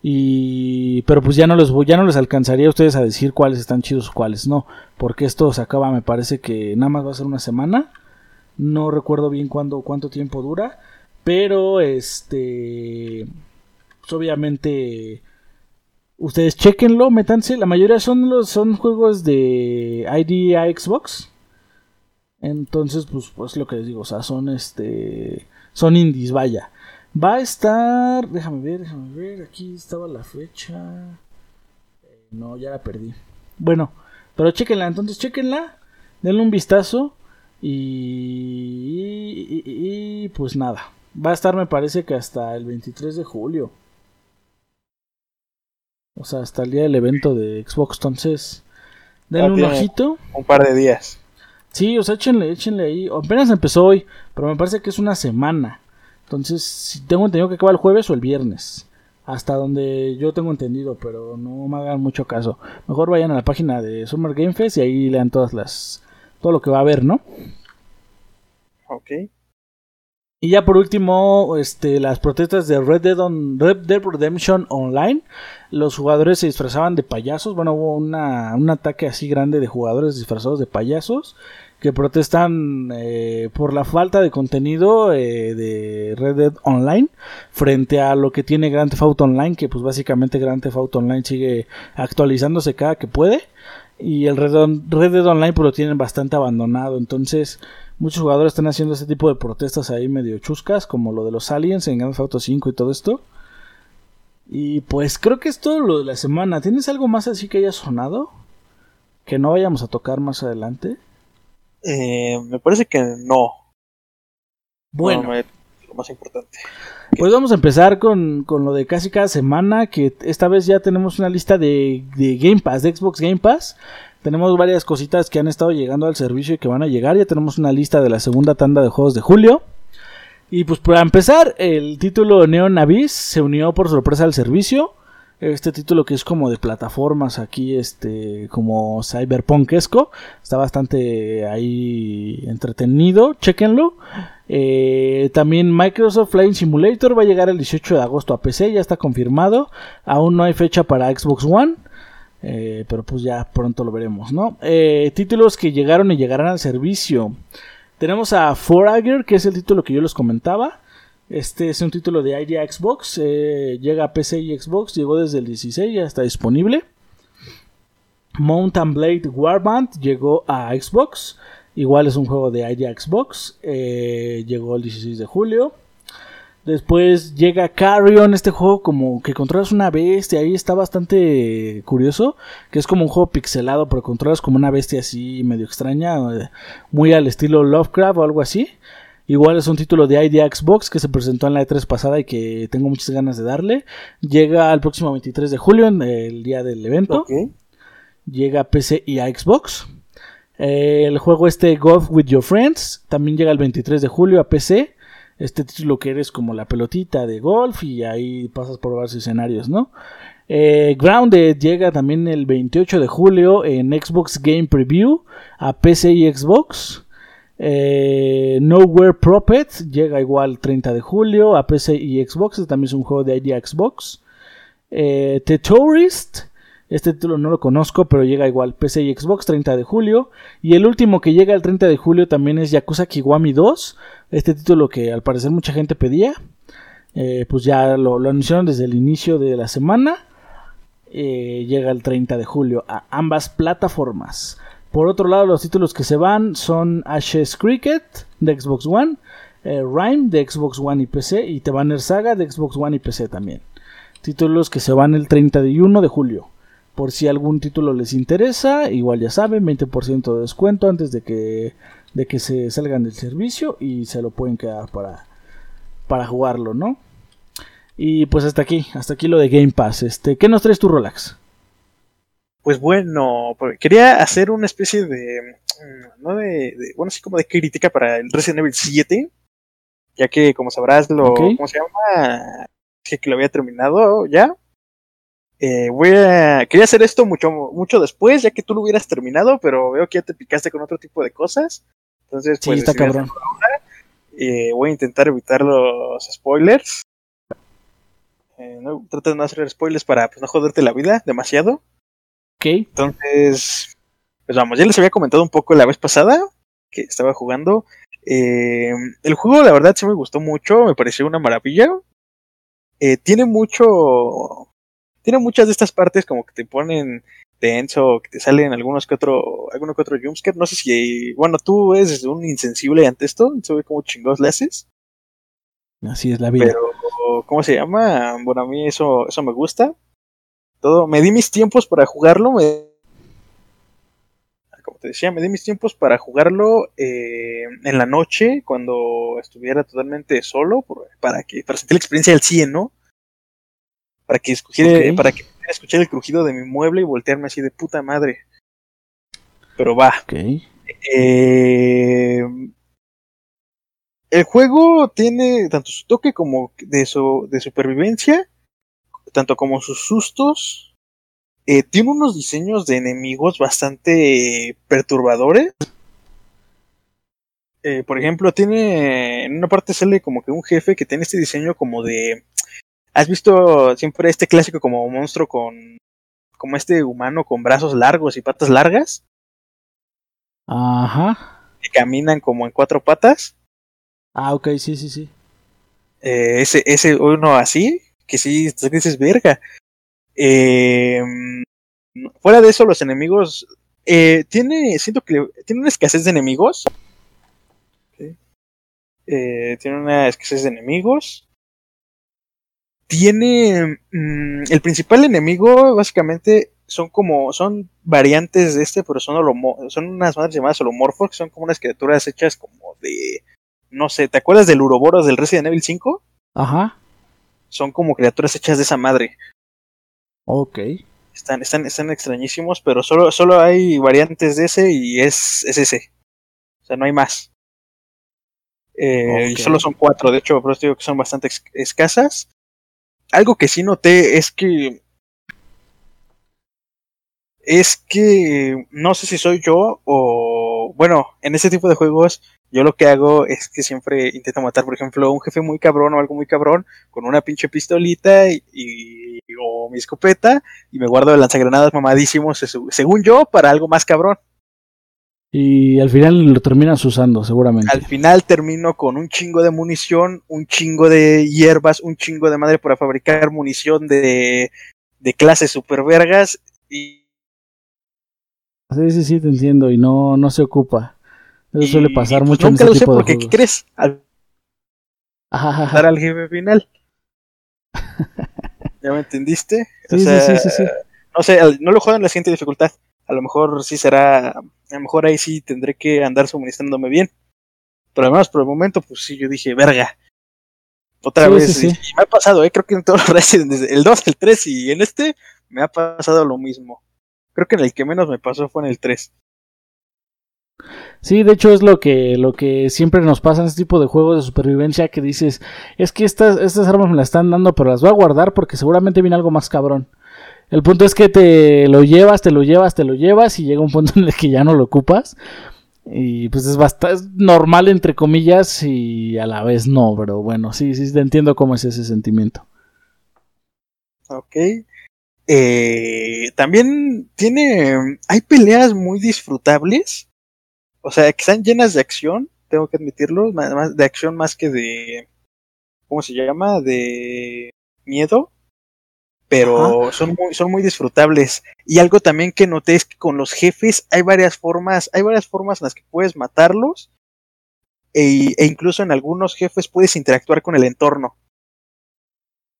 Y pero pues ya no los ya no les alcanzaría a ustedes a decir cuáles están chidos cuáles no, porque esto se acaba, me parece que nada más va a ser una semana. No recuerdo bien cuándo cuánto tiempo dura, pero este. Pues obviamente. Ustedes chequenlo, métanse. La mayoría son los son juegos de ID a Xbox. Entonces, pues, pues lo que les digo, o sea, son este. Son indies, vaya. Va a estar. Déjame ver, déjame ver. Aquí estaba la fecha. Eh, no, ya la perdí. Bueno, pero chequenla, entonces chequenla. Denle un vistazo. y, y pues nada. Va a estar, me parece que hasta el 23 de julio. O sea, hasta el día del evento de Xbox. Entonces, denle un ojito. Un par de días. Sí, o sea, échenle, échenle ahí. Apenas empezó hoy, pero me parece que es una semana. Entonces, si tengo entendido que acaba el jueves o el viernes. Hasta donde yo tengo entendido, pero no me hagan mucho caso. Mejor vayan a la página de Summer Game Fest y ahí lean todas las. todo lo que va a haber, ¿no? Ok. Y ya por último, este, las protestas de Red Dead, Red Dead Redemption Online. Los jugadores se disfrazaban de payasos. Bueno, hubo una, un ataque así grande de jugadores disfrazados de payasos que protestan eh, por la falta de contenido eh, de Red Dead Online frente a lo que tiene Grand Theft Auto Online, que pues básicamente Grand Theft Auto Online sigue actualizándose cada que puede. Y el Red, Dead Online pues lo tienen bastante abandonado. Entonces Muchos jugadores están haciendo este tipo de protestas ahí medio chuscas, como lo de los aliens en Grand Theft Auto 5 y todo esto. Y pues creo que es todo lo de la semana. ¿Tienes algo más así que haya sonado? Que no vayamos a tocar más adelante. Eh, me parece que no. Bueno. lo más importante. Pues vamos a empezar con, con, lo de casi cada semana, que esta vez ya tenemos una lista de, de Game Pass, de Xbox Game Pass. Tenemos varias cositas que han estado llegando al servicio y que van a llegar. Ya tenemos una lista de la segunda tanda de juegos de julio. Y pues para empezar, el título Neon Abyss se unió por sorpresa al servicio. Este título que es como de plataformas aquí, este, como cyberpunkesco. Está bastante ahí entretenido, chequenlo. Eh, también Microsoft Flying Simulator va a llegar el 18 de agosto a PC, ya está confirmado. Aún no hay fecha para Xbox One. Eh, pero pues ya pronto lo veremos, ¿no? Eh, títulos que llegaron y llegarán al servicio. Tenemos a Forager, que es el título que yo les comentaba. Este es un título de ID Xbox. Eh, llega a PC y Xbox. Llegó desde el 16, ya está disponible. Mountain Blade Warband llegó a Xbox. Igual es un juego de ID Xbox. llegó el 16 de julio. Después llega Carrion, este juego como que controlas una bestia, ahí está bastante curioso, que es como un juego pixelado, pero controlas como una bestia así medio extraña, eh, muy al estilo Lovecraft o algo así. Igual es un título de ID Xbox que se presentó en la E3 pasada y que tengo muchas ganas de darle. Llega al próximo 23 de julio, en el día del evento. Llega a PC y a Xbox. Eh, el juego este Golf with Your Friends también llega el 23 de julio a PC este título que eres como la pelotita de golf y ahí pasas por varios escenarios, ¿no? Eh, Grounded llega también el 28 de julio en Xbox Game Preview a PC y Xbox. Eh, Nowhere Prophet llega igual 30 de julio a PC y Xbox. También es un juego de ID Xbox. Eh, The Tourist. Este título no lo conozco, pero llega igual PC y Xbox 30 de julio. Y el último que llega el 30 de julio también es Yakuza Kiwami 2 este título que al parecer mucha gente pedía. Eh, pues ya lo, anunciaron desde el inicio de la semana. Llega el 30 de julio a ambas plataformas. Por otro lado, los títulos que se van son Ashes Cricket de Xbox One, eh, Rhyme de Xbox One y PC y Tebaner Saga de Xbox One y PC también. Títulos que se van el 31 de julio. Por si algún título les interesa, igual ya saben, 20% de descuento antes de que de que se salgan del servicio y se lo pueden quedar para, para jugarlo, ¿no? Y pues hasta aquí, hasta aquí lo de Game Pass. Este, ¿Qué nos traes tú, Rolax? Pues bueno, quería hacer una especie de, mm, no de, bueno, así como de crítica para el Resident Evil 7, ya que como sabrás lo, ¿cómo se llama? Que lo había terminado ya. Eh, voy a, quería hacer esto mucho, mucho después, ya que tú lo hubieras terminado, pero veo que ya te picaste con otro tipo de cosas. Entonces, pues, está cabrón. Eh, voy a intentar evitar los spoilers. Eh, no, trata de no hacer spoilers para pues, no joderte la vida demasiado. Ok. Entonces, pues vamos, ya les había comentado un poco la vez pasada que estaba jugando. Eh, el juego, la verdad, sí me gustó mucho, me pareció una maravilla. Eh, tiene mucho. Tiene muchas de estas partes como que te ponen tenso, que te salen algunos que otro, alguno que otro jumpscare. No sé si, bueno, tú eres un insensible ante esto, se ve como chingos le haces. Así es la vida. Pero, ¿cómo se llama? Bueno, a mí eso, eso me gusta. Todo, me di mis tiempos para jugarlo, me, como te decía, me di mis tiempos para jugarlo eh, en la noche, cuando estuviera totalmente solo, para que, para sentir la experiencia del 100, ¿no? Para que escogiera, para que escuchar el crujido de mi mueble y voltearme así de puta madre. Pero va. Eh, el juego tiene tanto su toque como de, su, de supervivencia, tanto como sus sustos. Eh, tiene unos diseños de enemigos bastante perturbadores. Eh, por ejemplo, tiene en una parte sale como que un jefe que tiene este diseño como de ¿Has visto siempre este clásico como monstruo con como este humano con brazos largos y patas largas? Ajá. Que caminan como en cuatro patas. Ah, ok, sí, sí, sí. Eh, ese, ese uno así, que sí, dices verga. Eh, fuera de eso, los enemigos. Eh, tiene. Siento que tiene una escasez de enemigos. Eh, tiene una escasez de enemigos. Tiene. Mm, el principal enemigo, básicamente, son como. Son variantes de este, pero son, son unas madres llamadas holomorfos, que son como unas criaturas hechas como de. No sé, ¿te acuerdas del Uroboros del Resident Evil 5? Ajá. Son como criaturas hechas de esa madre. Ok. Están, están, están extrañísimos, pero solo, solo hay variantes de ese y es, es ese. O sea, no hay más. Eh, Y solo son cuatro, de hecho, pero digo que son bastante escasas. Algo que sí noté es que. Es que. No sé si soy yo o. Bueno, en ese tipo de juegos, yo lo que hago es que siempre intento matar, por ejemplo, un jefe muy cabrón o algo muy cabrón con una pinche pistolita y, o mi escopeta y me guardo de lanzagranadas mamadísimos, según yo, para algo más cabrón. Y al final lo terminas usando, seguramente. Al final termino con un chingo de munición, un chingo de hierbas, un chingo de madre para fabricar munición de, de clases super vergas y... Sí, sí, sí, te entiendo, y no, no se ocupa. Eso suele pasar pues mucho nunca en lo sé porque, ¿qué crees? Al... Dar al jefe final. ¿Ya me entendiste? Sí, sí, sí, sí, sí, No sé, no lo juego en la siguiente dificultad a lo mejor sí será, a lo mejor ahí sí tendré que andar suministrándome bien. Pero además por el momento, pues sí, yo dije, verga. Otra vez, Y, me ha pasado, eh, creo que en todos los Resident, desde el 2, el 3 y en este, me ha pasado lo mismo. Creo que en el que menos me pasó fue en el 3. Sí, de hecho es lo que, lo que siempre nos pasa en este tipo de juegos de supervivencia que dices, es que estas, estas armas me las están dando, pero las voy a guardar porque seguramente viene algo más cabrón. El punto es que te lo llevas, te lo llevas, te lo llevas y llega un punto en el que ya no lo ocupas. Y pues es bastante normal, entre comillas, y a la vez no, pero bueno, sí, sí, entiendo cómo es ese sentimiento. Ok. Eh, también tiene. Hay peleas muy disfrutables. O sea, que están llenas de acción, tengo que admitirlo. Más, de acción más que de. ¿Cómo se llama? De miedo pero son muy, son muy disfrutables. Y algo también que noté es que con los jefes hay varias formas, hay varias formas en las que puedes matarlos. E, e incluso en algunos jefes puedes interactuar con el entorno.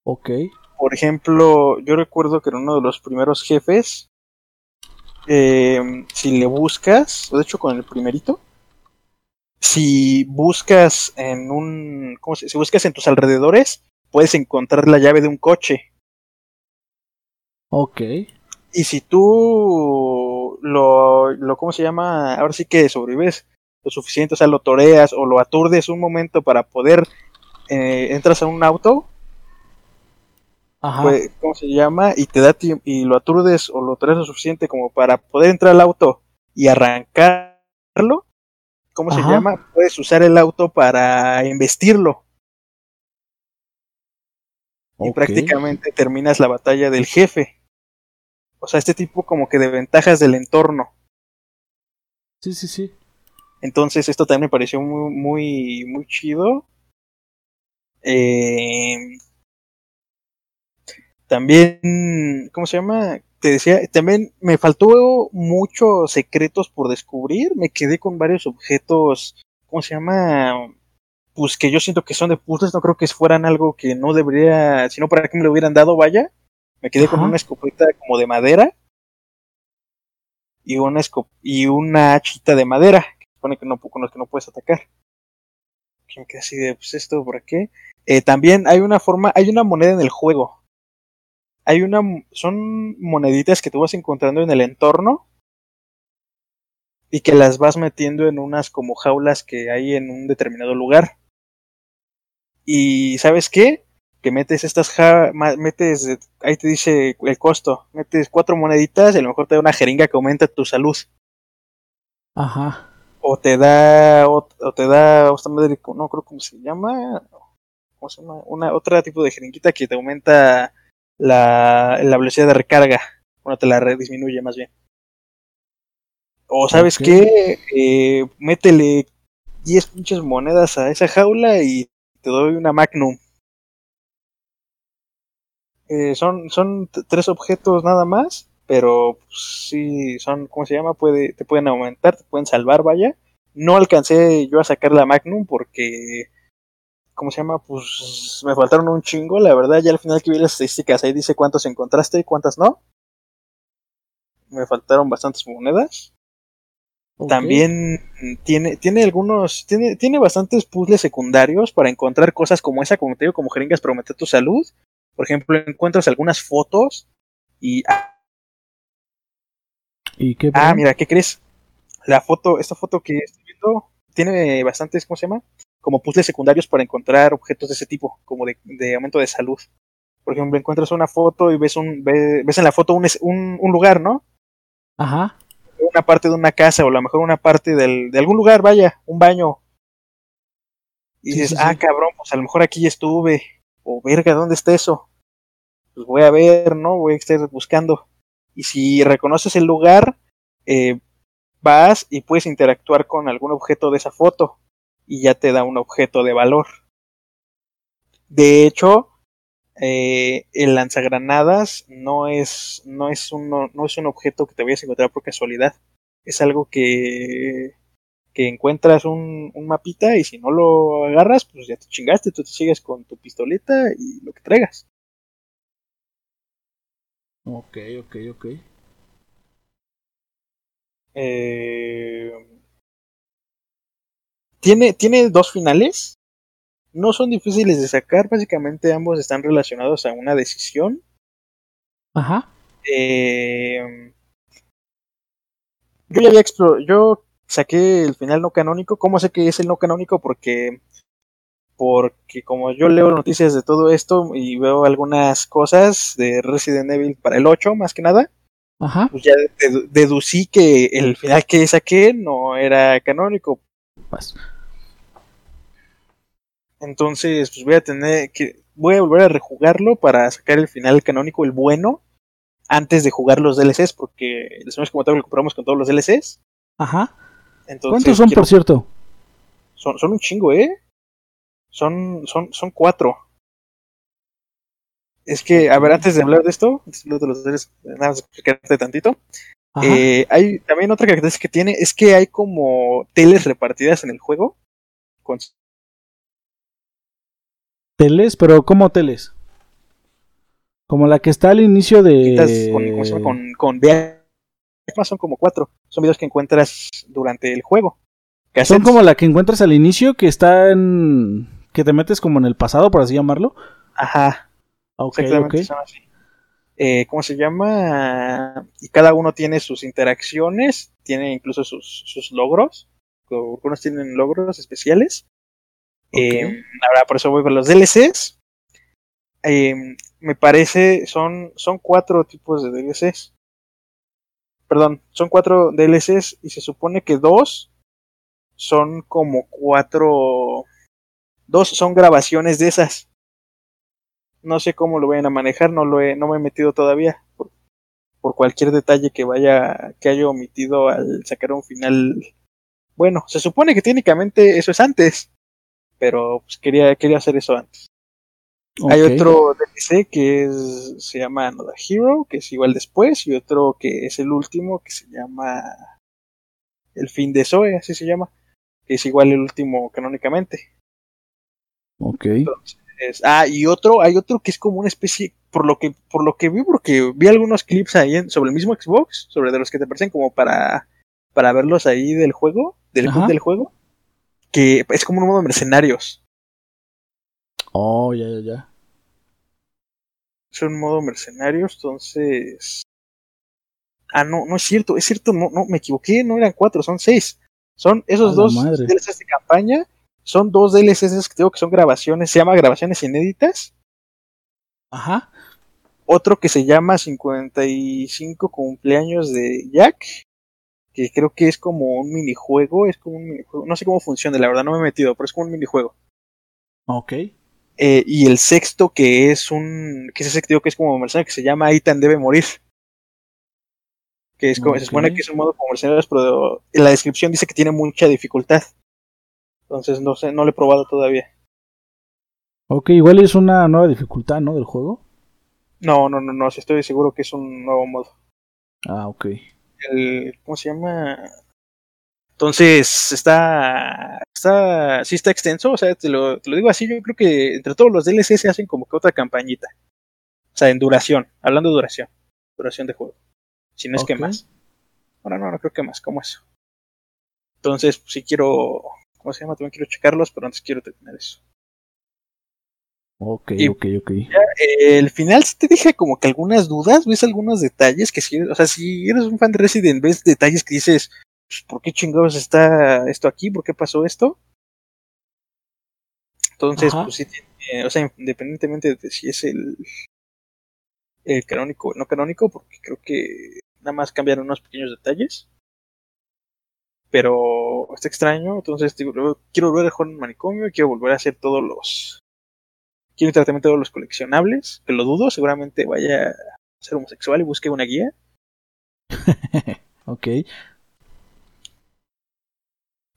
Ok. Por ejemplo, yo recuerdo que en uno de los primeros jefes, eh, si le buscas, de hecho con el primerito, si buscas en un, ¿cómo se, si buscas en tus alrededores, puedes encontrar la llave de un coche Ok. Y si tú lo, lo, ¿cómo se llama? Ahora sí que sobrevives lo suficiente, o sea, lo toreas o lo aturdes un momento para poder, eh, entras a un auto, Ajá. Pues, ¿cómo se llama? Y te da y lo aturdes o lo toreas lo suficiente como para poder entrar al auto y arrancarlo, ¿cómo se llama? Puedes usar el auto para investirlo. Y prácticamente terminas la batalla del jefe. O sea, este tipo como que de ventajas del entorno. Sí, sí, sí. Entonces esto también me pareció muy, muy, muy chido. Eh, también, ¿cómo se llama? Te decía, también me faltó muchos secretos por descubrir. Me quedé con varios objetos, ¿cómo se llama? Pues que yo siento que son de puzzles, no creo que fueran algo que no debería, sino para que me lo hubieran dado, vaya. Me quedé con una escopeta como de madera y una y una hachita de madera que supone que no con los que no puedes atacar. Que me quedé así de pues esto por qué. Eh, también hay una forma, hay una moneda en el juego. Hay una son moneditas que tú vas encontrando en el entorno y que las vas metiendo en unas como jaulas que hay en un determinado lugar. Y ¿sabes qué? Que metes estas ja metes, ahí te dice el costo, metes cuatro moneditas y a lo mejor te da una jeringa que aumenta tu salud. Ajá. O te da, o, te da, no creo cómo se llama, ¿cómo se llama? Una, otra tipo de jeringuita que te aumenta la, la velocidad de recarga. Bueno, te la disminuye más bien. O sabes qué, eh, métele 10 pinches monedas a esa jaula y te doy una Magnum. Eh, son, son tres objetos nada más, pero pues, sí, son, ¿cómo se llama? Puede, te pueden aumentar, te pueden salvar, vaya. No alcancé yo a sacar la Magnum porque, ¿cómo se llama? Pues me faltaron un chingo, la verdad, ya al final que vi las estadísticas, ahí dice cuántos encontraste y cuántas no. Me faltaron bastantes monedas. También tiene, tiene algunos, tiene, tiene bastantes puzzles secundarios para encontrar cosas como esa, como te digo, como jeringas para aumentar tu salud. Por ejemplo, encuentras algunas fotos y... ¿Y qué? Ah, mira, ¿qué crees? La foto, esta foto que estoy viendo tiene bastantes, ¿cómo se llama? Como puzzles secundarios para encontrar objetos de ese tipo, como de, de aumento de salud. Por ejemplo, encuentras una foto y ves un, ves, en la foto un, un, un lugar, ¿no? Ajá una parte de una casa o a lo mejor una parte del, de algún lugar, vaya, un baño. Y dices, ah, cabrón, pues a lo mejor aquí ya estuve. O verga, ¿dónde está eso? Pues voy a ver, ¿no? Voy a estar buscando. Y si reconoces el lugar, eh, vas y puedes interactuar con algún objeto de esa foto. Y ya te da un objeto de valor. De hecho, eh, el lanzagranadas no es, no, es un, no es un objeto que te vayas a encontrar por casualidad. Es algo que, que encuentras un, un mapita y si no lo agarras, pues ya te chingaste, tú te sigues con tu pistoleta y lo que traigas. Ok, ok, ok. Eh, tiene, tiene dos finales no son difíciles de sacar, básicamente ambos están relacionados a una decisión. Ajá. Eh, yo ya había yo saqué el final no canónico. ¿Cómo sé que es el no canónico? Porque porque como yo leo noticias de todo esto y veo algunas cosas de Resident Evil para el 8 más que nada, Ajá. pues ya deducí que el final que saqué no era canónico. Pues. Entonces, pues voy a tener que. Voy a volver a rejugarlo para sacar el final canónico, el bueno, antes de jugar los DLCs, porque les hemos comentado que lo compramos con todos los DLCs. Ajá. ¿Cuántos son, por cierto? Son, son un chingo, ¿eh? Son, son, son cuatro. Es que, a ver, antes de hablar de esto, antes de los DLCs, nada más explicarte tantito. Eh, hay también otra característica que tiene es que hay como teles repartidas en el juego con Teles, pero ¿cómo teles? Como la que está al inicio de. Con, con, con, son como cuatro. Son videos que encuentras durante el juego. Son como la que encuentras al inicio, que está en. que te metes como en el pasado, por así llamarlo. Ajá. Ok, okay. Eh, ¿Cómo se llama? Y cada uno tiene sus interacciones, tiene incluso sus, sus logros. Algunos tienen logros especiales. Eh, ahora por eso voy con los DLCs. Eh, me parece, son, son cuatro tipos de DLCs. Perdón, son cuatro DLCs y se supone que dos son como cuatro... Dos son grabaciones de esas. No sé cómo lo vayan a manejar, no lo he, no me he metido todavía. Por, por cualquier detalle que vaya, que haya omitido al sacar un final. Bueno, se supone que técnicamente eso es antes pero pues, quería, quería hacer eso antes. Hay otro DLC que es, se llama Another Hero, que es igual después, y otro que es el último, que se llama El fin de Zoe, así se llama, que es igual el último canónicamente. Ok. Ah, y otro, hay otro que es como una especie, por lo que, por lo que vi, porque vi algunos clips ahí sobre el mismo Xbox, sobre de los que te parecen como para, para verlos ahí del juego, del, del juego que es como un modo de mercenarios. Oh, ya, ya, ya. Es un modo mercenarios, entonces. Ah, no, no es cierto, es cierto, no, no, me equivoqué, no eran cuatro, son seis. Son esos dos. DLCs de campaña, son dos DLCs que tengo que son grabaciones, se llama grabaciones inéditas. Ajá. Otro que se llama 55 cumpleaños de Jack, que creo que es como un minijuego, es como un minijuego, no sé cómo funciona, la verdad no me he metido, pero es como un minijuego. Ok. Eh, y el sexto que es un, que es ese que digo que es como mercenario que se llama Ethan debe morir. Que es como, se supone que es un modo como mercenarios, pero en la descripción dice que tiene mucha dificultad. Entonces no sé, no lo he probado todavía. Ok, igual es una nueva dificultad, ¿no? Del juego. No, no, no, no, sí estoy seguro que es un nuevo modo. Ah, ok. El, ¿cómo se llama? Entonces, está, está, sí está extenso, o sea, te lo, te lo digo así, yo creo que entre todos los DLC se hacen como que otra campañita. O sea, en duración, hablando de duración, duración de juego. Si no es que más. Bueno, no, no creo que más, como eso. Entonces, pues, sí quiero, ¿cómo se llama? También quiero checarlos, pero antes quiero terminar eso. Ok, Y- ok, ok. Eh, el final sí te deja como que algunas dudas, ves algunos detalles que si, o sea, si eres un fan de Resident, ves detalles que dices, pues, ¿por qué chingados está esto aquí? ¿Por qué pasó esto? Entonces, Ajá. pues sí, o sea, independientemente de si es el, el canónico o no canónico, porque creo que nada más cambiaron unos pequeños detalles. Pero está extraño, entonces digo, quiero volver a jugar en manicomio, quiero volver a hacer todos los quiero tratar también todos los coleccionables, que lo dudo, seguramente vaya a ser homosexual y busque una guía. Ok.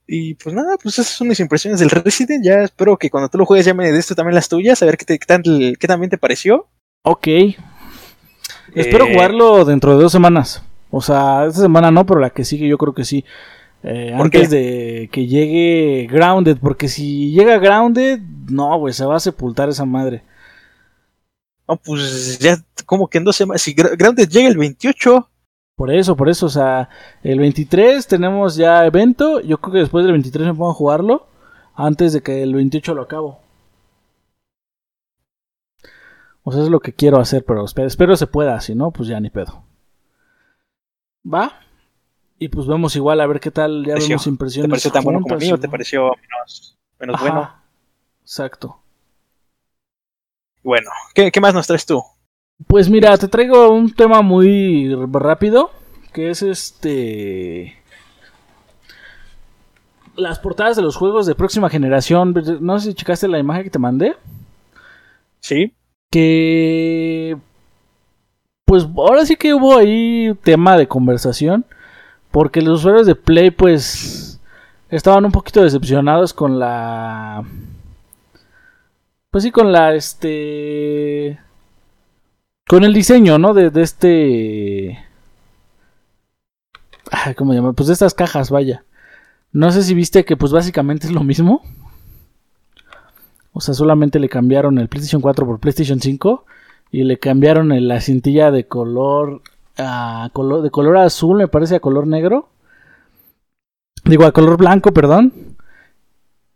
Y pues nada, pues esas son mis impresiones del Resident. Ya espero que cuando tú lo juegues ya me des tú también las tuyas, a ver qué, te, qué, tan, qué también te pareció. Ok. Espero Eh, jugarlo dentro de dos semanas. O sea, esta semana no, pero la que sigue yo creo que sí. Eh, ¿Por antes qué? de que llegue Grounded, porque si llega Grounded, no, güey, se va a sepultar esa madre. No, pues ya como que en dos semanas, si Grounded llega el 28, Por eso, por eso, o sea, el 23 tenemos ya evento. Yo creo que después del 23 me pongo a jugarlo. Antes de que el 28 lo acabo. O sea, es lo que quiero hacer, pero espero, espero se pueda. Si no, pues ya ni pedo. ¿Va? Y pues vemos igual a ver qué tal. Ya Pareció. vemos ¿te impresiones. pareció tan bueno como a juntas, mí o te pareció menos, menos Ajá, bueno? Exacto. Bueno, ¿qué, ¿qué más nos traes tú? Pues mira, te traigo un tema muy rápido, que es este... Las portadas de los juegos de próxima generación. No sé si checaste la imagen que te mandé. Sí, Que... Pues ahora sí que hubo ahí tema de conversación. Porque los usuarios de Play pues... Estaban un poquito decepcionados con la... Pues sí, con la este... Con el diseño, ¿no? De, este... Ay, ¿Cómo llamar? Pues de estas cajas, vaya. No sé si viste que pues básicamente es lo mismo. O sea, solamente le cambiaron el PlayStation 4 por PlayStation 5 y le cambiaron la cintilla de color a de color azul, me parece a color negro. Digo, a color blanco, perdón.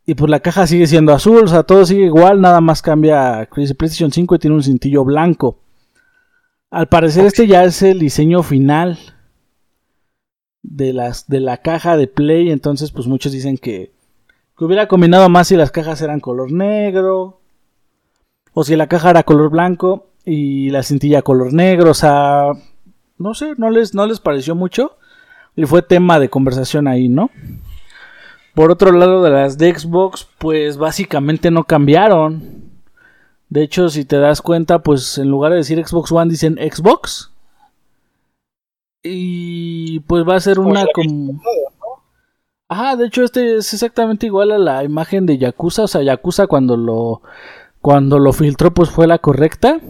Y pues la caja sigue siendo azul, o sea, todo sigue igual, nada más cambia. Dice PlayStation 5 y tiene un cintillo blanco. Al parecer este ya es el diseño final de las de la caja de Play, entonces pues muchos dicen que que hubiera combinado más si las cajas eran color negro o si la caja era color blanco y la cintilla color negro, o sea, no sé, no les no les pareció mucho y fue tema de conversación ahí, ¿no? Por otro lado de las de Xbox, pues básicamente no cambiaron. De hecho, si te das cuenta, pues en lugar de decir Xbox One dicen Xbox. Y pues va a ser una la como... Ajá, de hecho este es exactamente igual a la imagen de Yakuza, o sea, Yakuza cuando lo cuando lo filtró pues fue la correcta.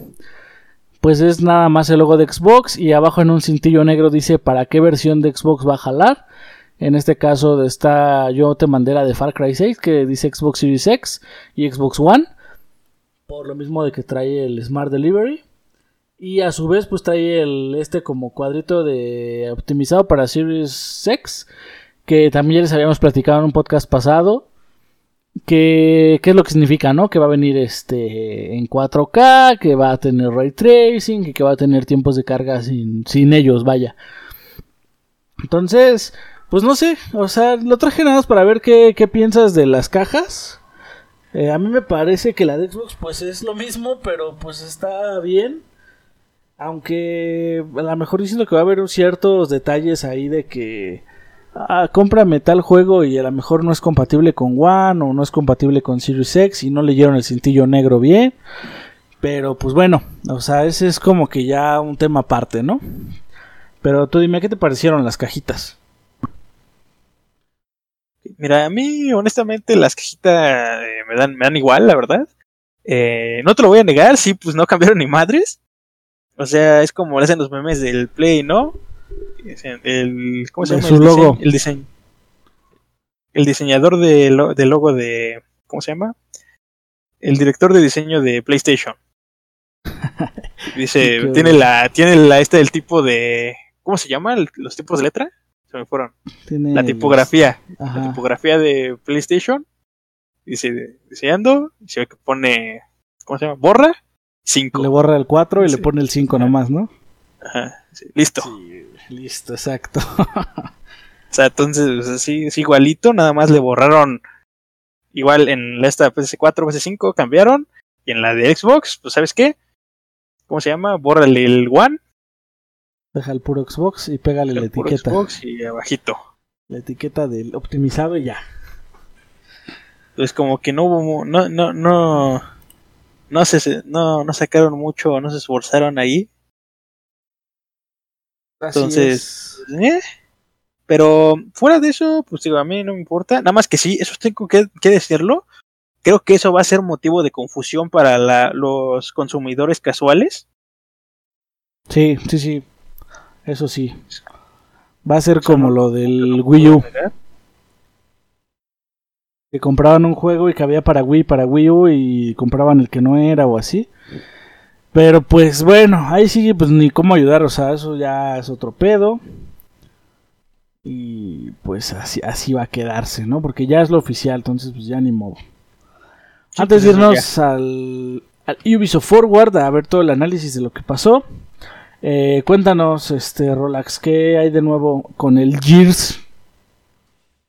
Pues es nada más el logo de Xbox y abajo en un cintillo negro dice para qué versión de Xbox va a jalar. En este caso está yo te mandé la de Far Cry 6 que dice Xbox Series X y Xbox One. Por lo mismo de que trae el Smart Delivery. Y a su vez pues trae el este como cuadrito de optimizado para Series X. Que también les habíamos platicado en un podcast pasado. Que, ¿Qué es lo que significa, no? Que va a venir este en 4K, que va a tener ray tracing, y que va a tener tiempos de carga sin, sin ellos, vaya. Entonces, pues no sé, o sea, lo traje nada más para ver qué, qué piensas de las cajas. Eh, a mí me parece que la de Xbox pues es lo mismo, pero pues está bien. Aunque a lo mejor diciendo que va a haber ciertos detalles ahí de que ah, cómprame tal juego y a lo mejor no es compatible con One o no es compatible con Series X y no leyeron el cintillo negro bien. Pero pues bueno, o sea, ese es como que ya un tema aparte, ¿no? Pero tú dime, ¿qué te parecieron las cajitas? Mira, a mí honestamente las cajitas eh, me, dan, me dan igual, la verdad. Eh, no te lo voy a negar, sí, pues no cambiaron ni madres. O sea, es como le hacen los memes del Play, ¿no? El, ¿Cómo se llama? Su el logo. Diseño, el diseño. El diseñador de lo- del logo de... ¿Cómo se llama? El director de diseño de PlayStation. Dice, tiene la, tiene la, este del tipo de, ¿cómo se llama? Los tipos de letra. Se me fueron. Tiene La tipografía. La tipografía de PlayStation. Dice, diseñando. y Se ve que pone, ¿cómo se llama? Borra. 5. Le borra el 4 y le pone el 5 nomás, ¿no? Ajá, sí, listo. Sí, listo, exacto. O sea, entonces, pues, así es igualito, nada más le borraron. Igual en la esta PS4, PS5 cambiaron. Y en la de Xbox, pues ¿sabes qué? ¿Cómo se llama? Bórrale el One, Deja el puro Xbox y pégale la puro etiqueta. Xbox y abajito. La etiqueta del optimizado y ya. Entonces como que no hubo, no, no, no, no se, no, no sacaron mucho, no se esforzaron ahí. Entonces, eh, pero fuera de eso, pues digo, a mí no me importa. Nada más que sí, eso tengo que, que decirlo. Creo que eso va a ser motivo de confusión para la- los consumidores casuales. Sí, sí, sí. Eso sí. Va a ser como lo del Wii U. Que compraban un juego y que había para Wii, para Wii U y compraban el que no era o así. Pero pues bueno, ahí sí, pues ni cómo ayudar, o sea, eso ya es otro pedo. Y pues así, así va a quedarse, ¿no? Porque ya es lo oficial, entonces pues ya ni modo. Sí, Antes pues de irnos al, al Ubisoft Forward a ver todo el análisis de lo que pasó, eh, cuéntanos, este Rolax, ¿qué hay de nuevo con el Gears?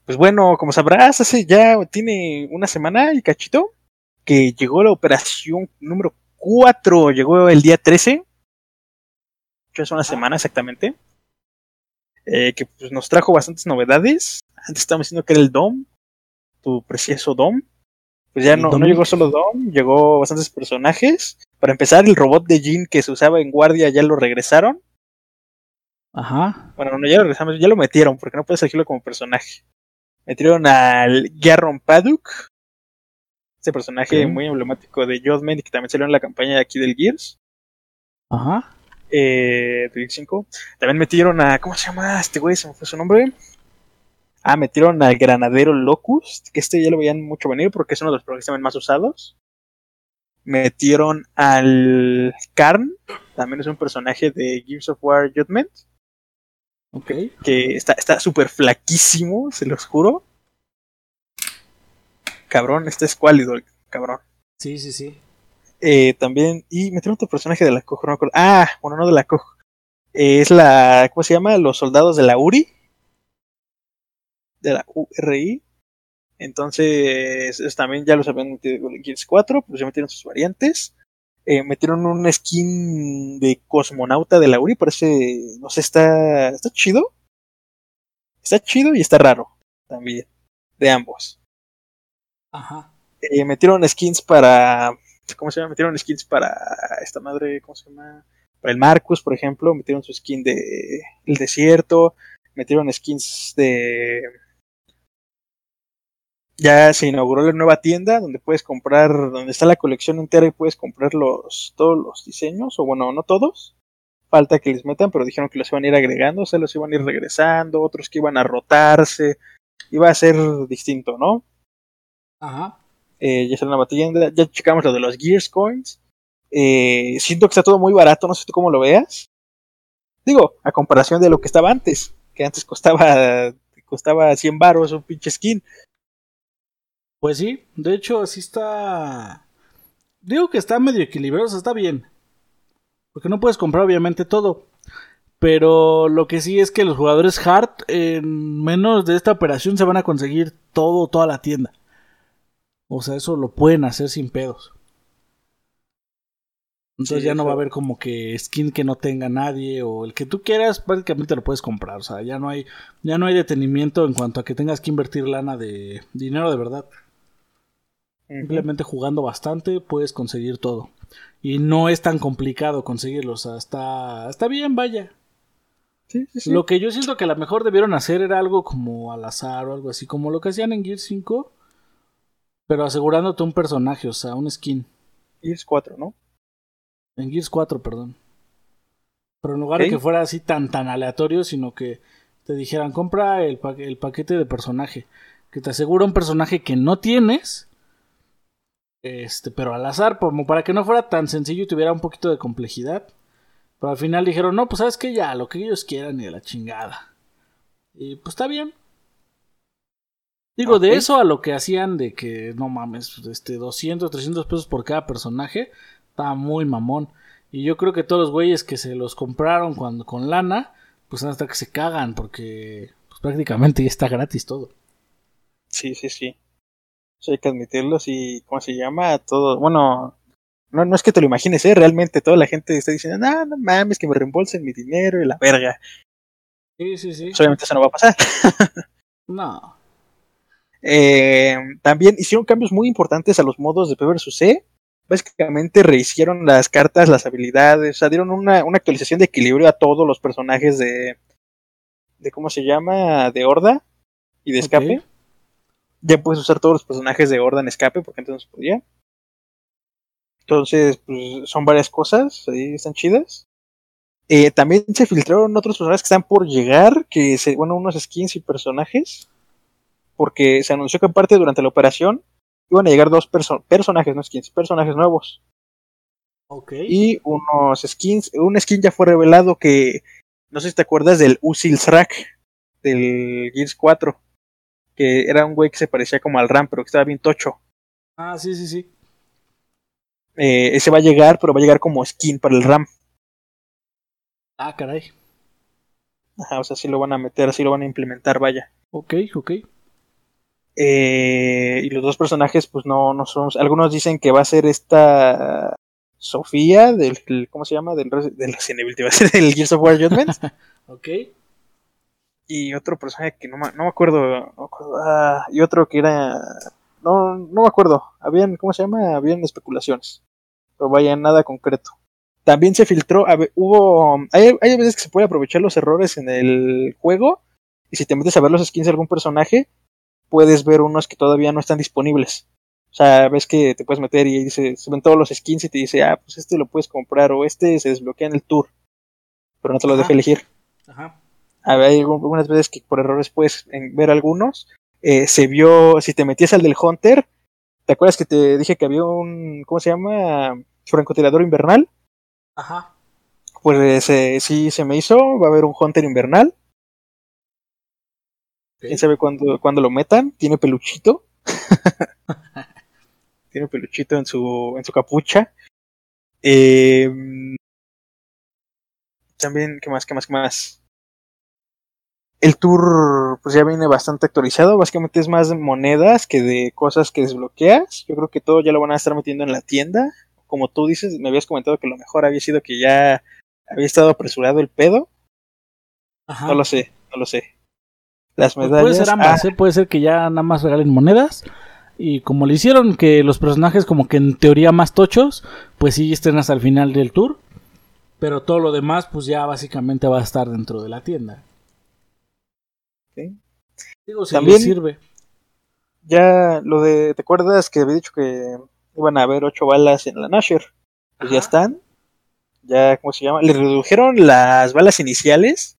Pues bueno, como sabrás, hace ya tiene una semana y cachito que llegó la operación número 4, llegó el día 13. Ya es una semana exactamente. Eh, que pues, nos trajo bastantes novedades. Antes estábamos diciendo que era el DOM, tu precioso DOM. Pues ya no, no llegó solo DOM, llegó bastantes personajes. Para empezar, el robot de Jean que se usaba en guardia ya lo regresaron. Ajá, Bueno, no, ya lo regresamos, ya lo metieron, porque no puedes elegirlo como personaje. Metieron al Garron Paduk, este personaje muy emblemático de Jodman y que también salió en la campaña de aquí del Gears, ajá. eh, del 5. También metieron a, ¿cómo se llama este güey? Se me fue su nombre. Ah, metieron al Granadero Locust, que este ya lo veían mucho venir porque es uno de los personajes también más usados. Metieron al Karn, también es un personaje de Gears of War Judgment. Ok. que está está súper flaquísimo, se los juro. Cabrón, este es escuálido, el cabrón. Sí, sí, sí. Eh, también, y metieron otro personaje de la cojo, no me acuerdo. Ah, bueno, no de la cojo. Eh, es la, ¿cómo se llama? Los soldados de la URI. De la URI. Entonces, es- también ya los habían metido con Gears 4, pues ya metieron sus variantes. Eh, metieron un skin de cosmonauta de la URI, parece, no sé, está, está chido. Está chido y está raro también, de ambos. Ajá. Eh, metieron skins para, ¿cómo se llama? Metieron skins para esta madre, ¿cómo se llama? Para el Marcus, por ejemplo, metieron su skin de El Desierto, metieron skins de... Ya se inauguró la nueva tienda donde puedes comprar, donde está la colección entera y puedes comprar los, todos los diseños, o bueno, no todos. Falta que les metan, pero dijeron que los iban a ir agregando, o sea, los iban a ir regresando, otros que iban a rotarse. Iba a ser distinto, ¿no? Ajá. eh, ya salió en la tienda, ya checamos lo de los Gears Coins. Eh, siento que está todo muy barato, no sé tú cómo lo veas. Digo, a comparación de lo que estaba antes, que antes costaba costaba 100 baros un pinche skin. Pues sí, de hecho sí está... Digo que está medio equilibrado, o sea, está bien. Porque no puedes comprar obviamente todo. Pero lo que sí es que los jugadores hard en menos de esta operación se van a conseguir todo, toda la tienda. O sea, eso lo pueden hacer sin pedos. Entonces ya no va a haber como que skin que no tenga nadie o el que tú quieras prácticamente lo puedes comprar. O sea, ya no hay, ya no hay detenimiento en cuanto a que tengas que invertir lana de dinero de verdad. Simplemente jugando bastante puedes conseguir todo. Y no es tan complicado conseguirlo. O sea, está, está bien, vaya. Lo que yo siento que a lo mejor debieron hacer era algo como al azar o algo así, como lo que hacían en Gears 5, pero asegurándote un personaje, o sea, un skin. Gears 4, ¿no? En Gears 4, perdón. Pero en lugar de que fuera así tan tan aleatorio, sino que te dijeran, compra el, el paquete de personaje, que te asegura un personaje que no tienes, este, pero al azar, como para que no fuera tan sencillo y tuviera un poquito de complejidad. Pero al final dijeron, no, pues sabes que ya, lo que ellos quieran y de la chingada. Y pues está bien. Digo, de eso a lo que hacían de que, no mames, este, 200, 300 pesos por cada personaje, está muy mamón. Y yo creo que todos los güeyes que se los compraron cuando, con lana, pues hasta que se cagan, porque pues, prácticamente ya está gratis todo. Sí, sí, sí. hay que admitirlo, y ¿cómo se llama? Todo, bueno, no, no es que te lo imagines, ¿eh? Realmente toda la gente está diciendo, no, no mames, que me reembolsen mi dinero y la verga. Sí, sí, sí. Pues, obviamente eso no va a pasar. no. Eh, también hicieron cambios muy importantes a los modos de P vs C. Básicamente rehicieron las cartas, las habilidades, o sea, dieron una, una actualización de equilibrio a todos los personajes de, de ¿cómo se llama? De Horda y de escape. Ya puedes usar todos los personajes de Horda en escape, porque antes no se podía. Entonces, pues, son varias cosas, ahí están chidas. Eh, también se filtraron otros personajes que están por llegar, que se, bueno, unos skins y personajes, porque se anunció que aparte durante la operación iban a llegar dos personajes, no skins, personajes nuevos. Ok. Y unos skins, un skin ya fue revelado que, no sé si te acuerdas del Usil Srak del Gears 4, que era un güey que se parecía como al Ram, pero que estaba bien tocho. Ah, sí, sí, sí. Eh, ese va a llegar, pero va a llegar como skin para el RAM. Ah, caray. Ajá, o sea, sí lo van a meter, así lo van a implementar, vaya. Ok, ok. Eh, y los dos personajes, pues no, no son. Algunos dicen que va a ser esta Sofía, del. ¿Cómo se llama? Del, del Resident Evil, va a ser del Gears of War Judgment. ok. Y otro personaje que no, no me acuerdo. No me acuerdo ah, y otro que era. No, no me acuerdo. Habían, ¿cómo se llama? Habían especulaciones pero vaya, nada concreto. También se filtró, hubo, hay, hay veces que se puede aprovechar los errores en el juego y si te metes a ver los skins de algún personaje, puedes ver unos que todavía no están disponibles. O sea, ves que te puedes meter y dice, se ven todos los skins y te dice, ah, pues este lo puedes comprar o este se desbloquea en el tour, pero no te lo deja elegir. Ajá. A ver, hay algunas veces que por errores puedes ver algunos. Eh, se vio, si te metías al del Hunter, ¿Te acuerdas que te dije que había un, ¿cómo se llama? Francotirador invernal. Ajá. Pues eh, sí se me hizo, va a haber un Hunter invernal. ¿Quién sabe cuándo, cuándo lo metan? Tiene peluchito. Tiene peluchito en su, en su capucha. Eh, también, ¿qué más? ¿Qué más? ¿Qué más? el tour pues ya viene bastante actualizado, básicamente es más monedas que de cosas que desbloqueas. Yo creo que todo ya lo van a estar metiendo en la tienda. Como tú dices, me habías comentado que lo mejor había sido que ya había estado apresurado el pedo. Ajá. No lo sé, no lo sé. Las medallas. Pues puede ser ambas, ah. ¿eh? puede ser que ya nada más regalen monedas. Y como le hicieron que los personajes como que en teoría más tochos, pues sí estén hasta el final del tour. Pero todo lo demás pues ya básicamente va a estar dentro de la tienda. Digo, si También sirve. Ya lo de, ¿te acuerdas que había dicho que iban a haber ocho balas en la Nasher? Pues ya están. Ya, ¿cómo se llama? Le redujeron las balas iniciales,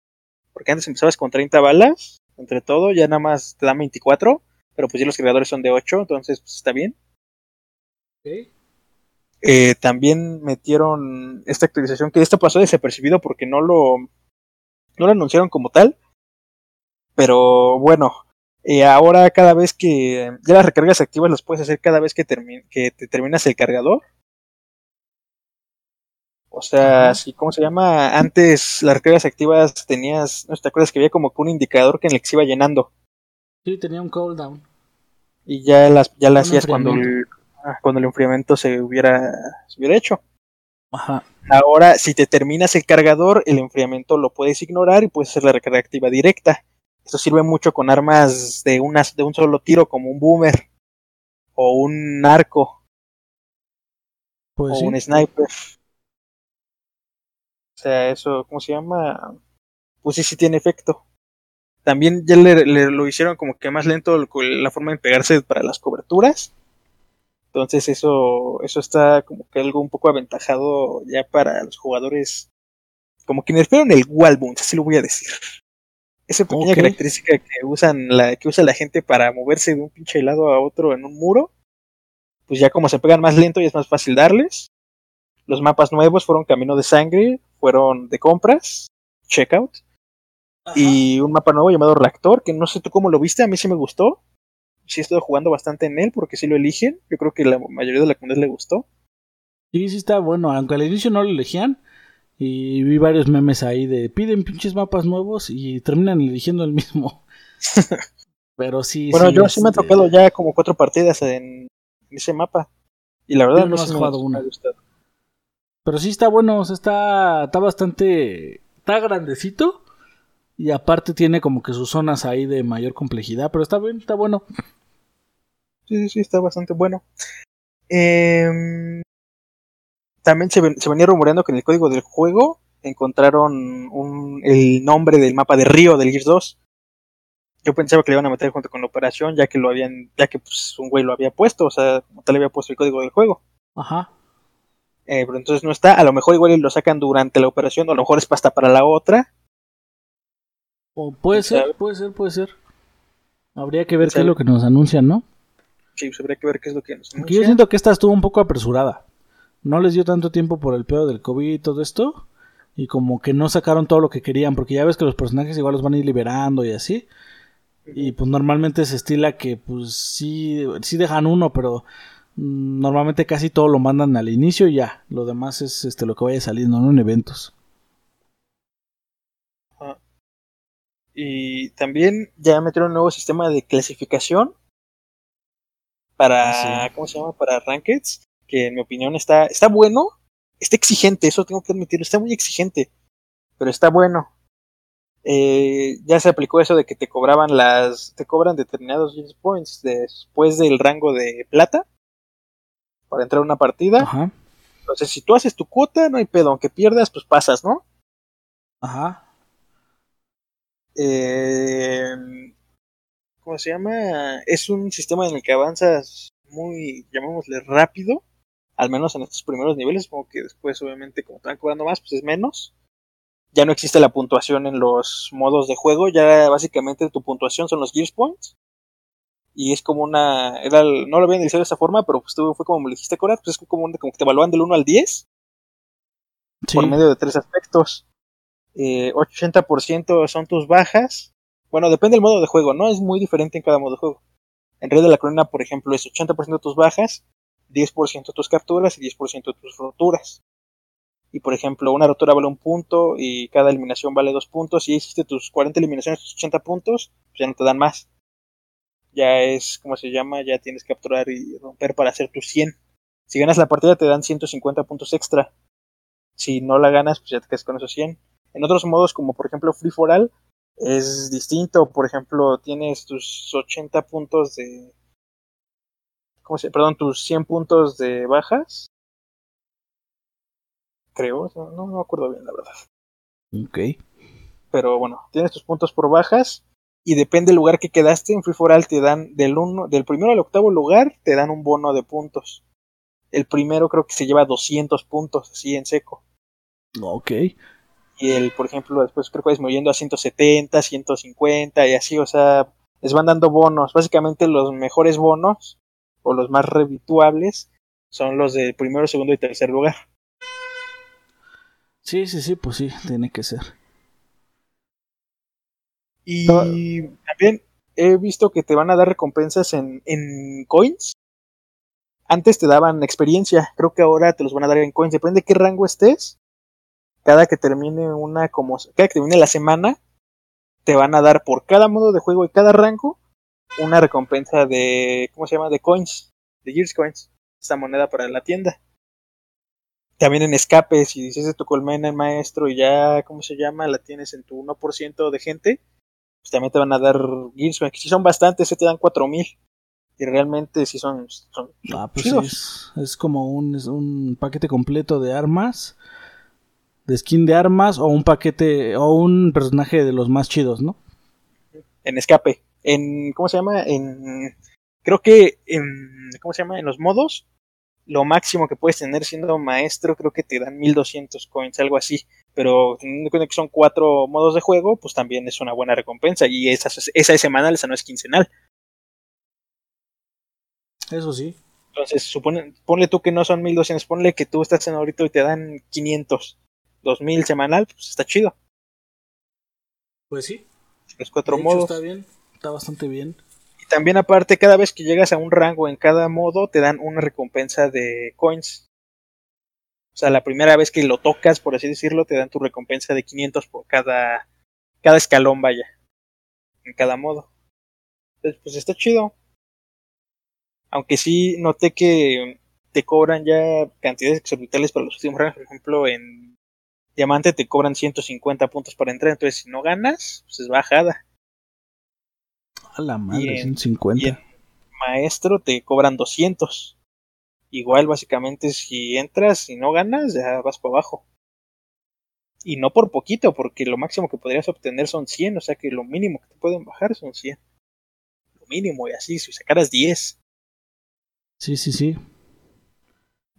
porque antes empezabas con 30 balas, entre todo, ya nada más te dan 24, pero pues ya los creadores son de 8, entonces pues está bien. Eh, también metieron esta actualización que esto pasó desapercibido porque no lo no lo anunciaron como tal pero bueno, eh, ahora cada vez que ya las recargas activas las puedes hacer cada vez que, que te terminas el cargador. O sea, si, ¿cómo se llama? Antes las recargas activas tenías, ¿no te acuerdas que había como que un indicador que en el que se iba llenando? Sí, tenía un cooldown. Y ya las, ya las hacías cuando el, cuando el enfriamiento se hubiera, se hubiera hecho. Ajá. Ahora, si te terminas el cargador, el enfriamiento lo puedes ignorar y puedes hacer la recarga activa directa. Esto sirve mucho con armas de, unas, de un solo tiro, como un boomer o un arco Pues o sí. un sniper. O sea, eso, ¿cómo se llama? Pues sí, sí tiene efecto. También ya le, le- lo hicieron como que más lento la forma de pegarse para las coberturas. Entonces eso, eso está como que algo un poco aventajado ya para los jugadores. Como que nerfearon el wall bounce, así lo voy a decir. Esa pequeña Ok. característica que usan la, que usa la gente para moverse de un pinche lado a otro en un muro. Pues ya como se pegan más lento y es más fácil darles. Los mapas nuevos fueron Camino de Sangre, fueron de compras, Checkout, y un mapa nuevo llamado Reactor, que no sé tú cómo lo viste, a mí sí me gustó. Sí he estado jugando bastante en él porque sí lo eligen. Yo creo que la mayoría de la comunidad le gustó. Sí, sí está bueno, aunque al inicio no lo elegían. Y vi varios memes ahí de piden pinches mapas nuevos y terminan eligiendo el mismo. Pero sí. bueno, yo sí me ha este, tocado ya como cuatro partidas en ese mapa. Y la verdad Yo no no has jugado me una. ha gustado. Pero sí está bueno, o sea, está, está bastante. Está grandecito. Y aparte tiene como que sus zonas ahí de mayor complejidad. Pero está bien, está bueno. Sí, sí, sí, está bastante bueno. Em, también se, ven- se venía rumoreando que en el código del juego encontraron un- el nombre del mapa de Río del Gears 2. Yo pensaba que le iban a meter junto con la operación, ya que lo habían, ya que pues, un güey lo había puesto, o sea, tal había puesto el código del juego. Ajá. Eh, pero entonces no está, a lo mejor igual lo sacan durante la operación, o a lo mejor es hasta para la otra. O puede ¿Quién ser, sabe? puede ser, puede ser. Habría que ver qué es lo que nos anuncian, ¿no? Sí, pues habría que ver qué es lo que nos Porque yo anuncian. siento que esta estuvo un poco apresurada. No les dio tanto tiempo por el pedo del COVID y todo esto. Y como que no sacaron todo lo que querían. Porque ya ves que los personajes igual los van a ir liberando y así. Y pues normalmente se estila que pues sí, sí dejan uno, pero normalmente casi todo lo mandan al inicio y ya. Lo demás es este lo que vaya saliendo, ¿no? En eventos. Ajá. Y también ya metieron un nuevo sistema de clasificación para, Ah, sí. ¿cómo se llama? Para Rankeds, que en mi opinión está, está bueno, está exigente, eso tengo que admitirlo, está muy exigente, pero está bueno. Eh, ya se aplicó eso de que te cobraban las, te cobran determinados points después del rango de plata para entrar a una partida. Ajá. Entonces, si tú haces tu cuota, no hay pedo, aunque pierdas, pues pasas, ¿no? Ajá. eh, ¿cómo se llama? Es un sistema en el que avanzas muy, llamémosle rápido, al menos en estos primeros niveles, como que después obviamente como te van cobrando más, pues es menos. Ya no existe la puntuación en los modos de juego, ya básicamente tu puntuación son los Gears Points. Y es como una, era no lo había analizado de esa forma, pero pues tú- fue como me lo dijiste, Cora, pues es como, un- como que te evalúan del 1 al 10 Sí. por medio de tres aspectos. Eh, 80% son tus bajas. Bueno, depende del modo de juego, ¿no? Es muy diferente en cada modo de juego. En Red de la Corona, por ejemplo, es 80% de tus bajas, 10% tus capturas y 10% tus roturas. Y por ejemplo, una rotura vale un punto y cada eliminación vale dos puntos. Si hiciste tus 40 eliminaciones, tus 80 puntos, pues ya no te dan más. Ya es, ¿cómo se llama? Ya tienes que capturar y romper para hacer tus 100. Si ganas la partida te dan 150 puntos extra. Si no la ganas, pues ya te quedas con esos 100. En otros modos, como por ejemplo Free for All, es distinto. Por ejemplo, tienes tus 80 puntos de. ¿Cómo se Perdón, tus 100 puntos de bajas. Creo, no, no me acuerdo bien, la verdad. Ok. Pero bueno, tienes tus puntos por bajas. Y depende del lugar que quedaste en Free for All, te dan del, uno, del primero al octavo lugar, te dan un bono de puntos. El primero creo que se lleva 200 puntos, así en seco. Ok. y el, por ejemplo, después creo que es moviendo a 170, 150 y así, o sea, les van dando bonos. Básicamente los mejores bonos o los más redituables son los de primero, segundo y tercer lugar. Sí, sí, sí, pues sí, tiene que ser. Y No. también he visto que te van a dar recompensas en, en coins antes te daban experiencia, creo que ahora te los van a dar en coins, depende de qué rango estés. Cada que termine una como cada que termine la semana te van a dar por cada modo de juego y cada rango una recompensa de ¿cómo se llama? de coins, de Gears Coins, esta moneda para la tienda. También en escape, si dices tu colmena en maestro y ya, ¿cómo se llama? La tienes en tu 1% de gente, pues también te van a dar Gears Coins, que si son bastantes, se te dan 4000 y realmente sí son, son, ah, pues es, es, como un, un paquete completo de armas, de skin de armas o un paquete o un personaje de los más chidos, ¿no? En escape, en ¿cómo se llama? En creo que en ¿cómo se llama? En los modos lo máximo que puedes tener siendo maestro creo que te dan 1200 coins, algo así. Pero teniendo en cuenta que son cuatro modos de juego, pues también es una buena recompensa. Y esa, esa es semanal, esa no es quincenal. Eso sí. Entonces, supone, ponle tú que no son 1200, ponle que tú estás en ahorita y te dan 500, 2000 semanal, pues está chido. Pues sí. Los cuatro modos. Está bien, está bastante bien. Y también aparte, cada vez que llegas a un rango en cada modo, te dan una recompensa de coins. O sea, la primera vez que lo tocas, por así decirlo, te dan tu recompensa de 500 por cada, cada escalón, vaya. En cada modo. Entonces, pues está chido. Aunque sí noté que te cobran ya cantidades exorbitales para los últimos rangos. Por ejemplo, en Diamante te cobran 150 puntos para entrar. Entonces, si no ganas, pues es bajada. A la madre, 150. Y en Maestro te cobran 200. Igual, básicamente, si entras y no ganas, ya vas para abajo. Y no por poquito, porque lo máximo que podrías obtener son 100. O sea que lo mínimo que te pueden bajar son 100. Lo mínimo, y así, si sacaras 10 Sí, sí, sí.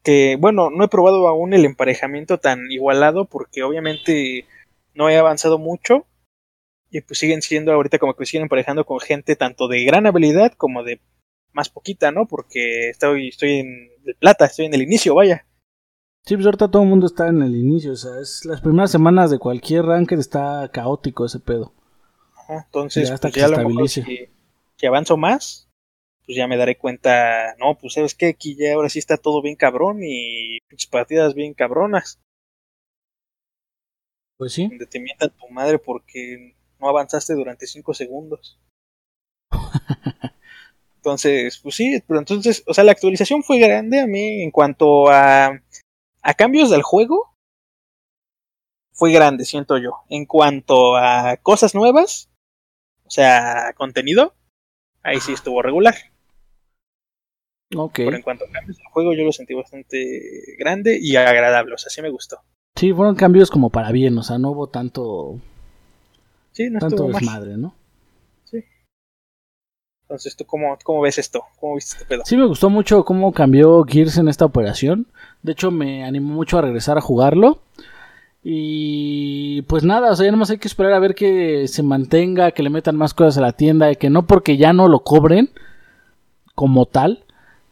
Que bueno, no he probado aún el emparejamiento tan igualado porque obviamente no he avanzado mucho y pues siguen siendo ahorita como que siguen emparejando con gente tanto de gran habilidad como de más poquita, ¿no? Porque estoy, estoy en el plata, estoy en el inicio, vaya. Sí, pues ahorita todo el mundo está en el inicio, o sea, es las primeras semanas de cualquier ranking está caótico ese pedo. Ajá, entonces, hasta pues, que ya se lo si avanzo más, pues ya me daré cuenta, no, pues sabes que aquí ya ahora sí está todo bien cabrón y partidas bien cabronas. Pues sí. Donde te mientan tu madre porque no avanzaste durante 5 segundos. entonces, pues sí, pero entonces, o sea, la actualización fue grande a mí en cuanto a, a cambios del juego. Fue grande, siento yo. En cuanto a cosas nuevas, o sea, contenido, ahí sí estuvo regular. Okay. Pero en cuanto a cambios del juego, yo lo sentí bastante grande y agradable, o sea, sí me gustó. Sí, fueron cambios como para bien, o sea, no hubo tanto. Sí, no tanto desmadre, ¿no? Entonces, ¿tú cómo, cómo ves esto? ¿Cómo viste este pedo? Sí, me gustó mucho cómo cambió Gears en esta operación. De hecho, me animó mucho a regresar a jugarlo. Y pues nada, o sea, ya nomás hay que esperar a ver que se mantenga, que le metan más cosas a la tienda, y que no porque ya no lo cobren como tal,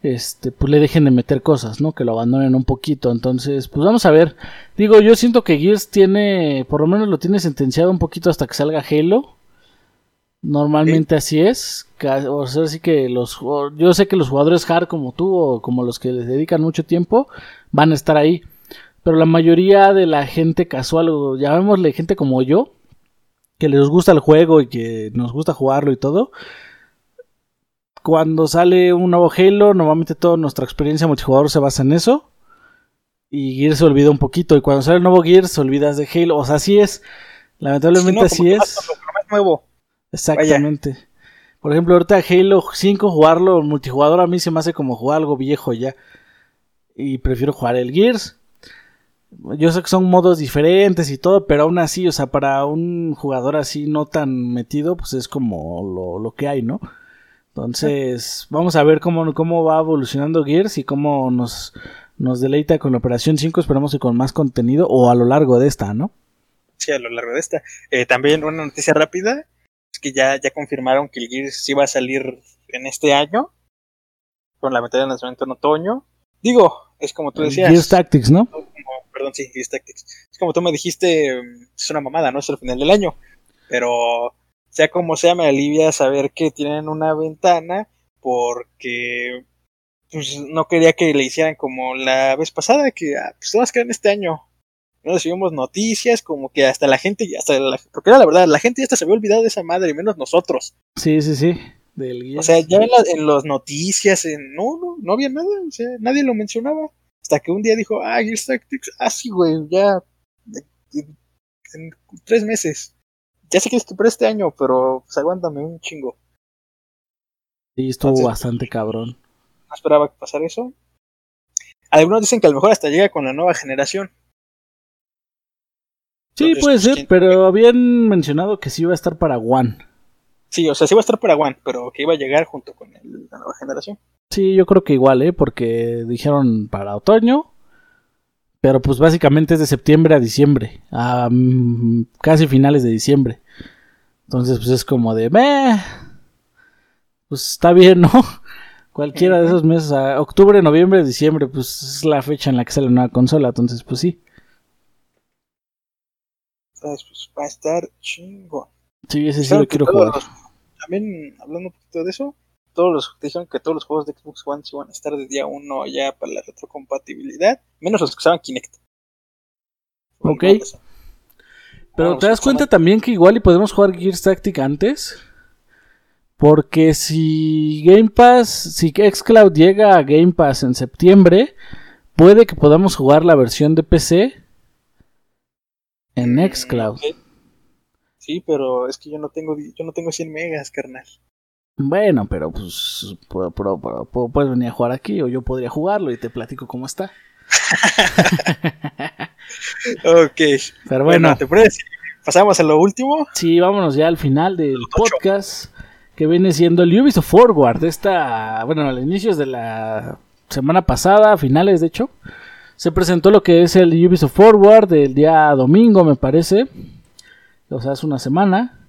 este, pues le dejen de meter cosas, ¿no? Que lo abandonen un poquito. Entonces, pues vamos a ver. Digo, yo siento que Gears tiene, por lo menos lo tiene sentenciado un poquito hasta que salga Halo. Normalmente así es. O sea, así que los, yo sé que los jugadores hard como tú o como los que les dedican mucho tiempo van a estar ahí. Pero la mayoría de la gente casual, o llamémosle gente como yo, que les gusta el juego y que nos gusta jugarlo y todo, cuando sale un nuevo Halo, normalmente toda nuestra experiencia multijugador se basa en eso. Y Gears se olvida un poquito. Y cuando sale el nuevo Gears, se olvidas de Halo. O sea, así es. Lamentablemente así es. nuevo. Exactamente. Por ejemplo, ahorita Halo 5 jugarlo multijugador a mí se me hace como jugar algo viejo ya. Y prefiero jugar el Gears. Yo sé que son modos diferentes y todo, pero aún así, o sea, para un jugador así no tan metido, pues es como lo, lo que hay, ¿no? Entonces, vamos a ver cómo, cómo va evolucionando Gears y cómo nos, nos deleita con la Operación 5. Esperamos que con más contenido o a lo largo de esta, ¿no? Sí, a lo largo de esta. Eh, también una noticia rápida es que ya, ya confirmaron que el Gears sí va a salir en este año con la metida de lanzamiento en otoño. Digo, es como tú decías. Gears Tactics, ¿no? perdón, sí, Gears Tactics. Es como tú me dijiste, es una mamada, ¿no? Es el final del año. Pero sea como sea, me alivia saber que tienen una ventana porque pues no quería que le hicieran como la vez pasada, que ah, pues todas quedan este año. No recibimos noticias, como que hasta la gente, hasta la, porque era la verdad, la gente ya hasta se había olvidado de esa madre, y menos nosotros. Sí, sí, sí. o sea, ya en, las en noticias, en, no, no, no había nada, o sea, nadie lo mencionaba. Hasta que un día dijo, ah, Gears Tactics, ah, sí, güey, ya, en, tres meses. Ya sé que es que este año, pero pues aguántame un chingo. Sí, estuvo bastante cabrón. No esperaba que pasara eso. Algunos dicen que a lo mejor hasta llega con la nueva generación. Sí, puede ser, pero habían mencionado que sí iba a estar para One. Sí, o sea, sí iba a estar para One, pero que iba a llegar junto con la nueva generación. Sí, yo creo que igual, ¿eh? Porque dijeron para otoño, pero pues básicamente es de septiembre a diciembre, a mm, casi finales de diciembre. Entonces, pues es como de, Meh, pues está bien, ¿no? Cualquiera de esos meses, octubre, noviembre, diciembre, pues es la fecha en la que sale una nueva consola, entonces pues sí. Pues va a estar chingón. Sí, ese sí lo quiero jugar. también, hablando un poquito de eso, todos los dijeron que todos los juegos de Xbox One iban a estar de día 1 ya para la retrocompatibilidad, menos los que usaban Kinect. Ok. Pero te das cuenta también que igual y podemos jugar Gears Tactic antes. Porque si Game Pass, si Xcloud llega a Game Pass en septiembre, puede que podamos jugar la versión de PC en Xcloud. Sí, pero es que yo no tengo yo no tengo 100 megas, carnal. Bueno, pero pues puedes venir a jugar aquí o yo podría jugarlo y te platico cómo está. ok. Pero bueno. ¿te puedes ¿Pasamos a lo último? Sí, vámonos ya al final del podcast que viene siendo el Ubisoft Forward. Esta, bueno, a los inicios de la semana pasada, finales de hecho, se presentó lo que es el Ubisoft Forward del día domingo, me parece. O sea, hace una semana.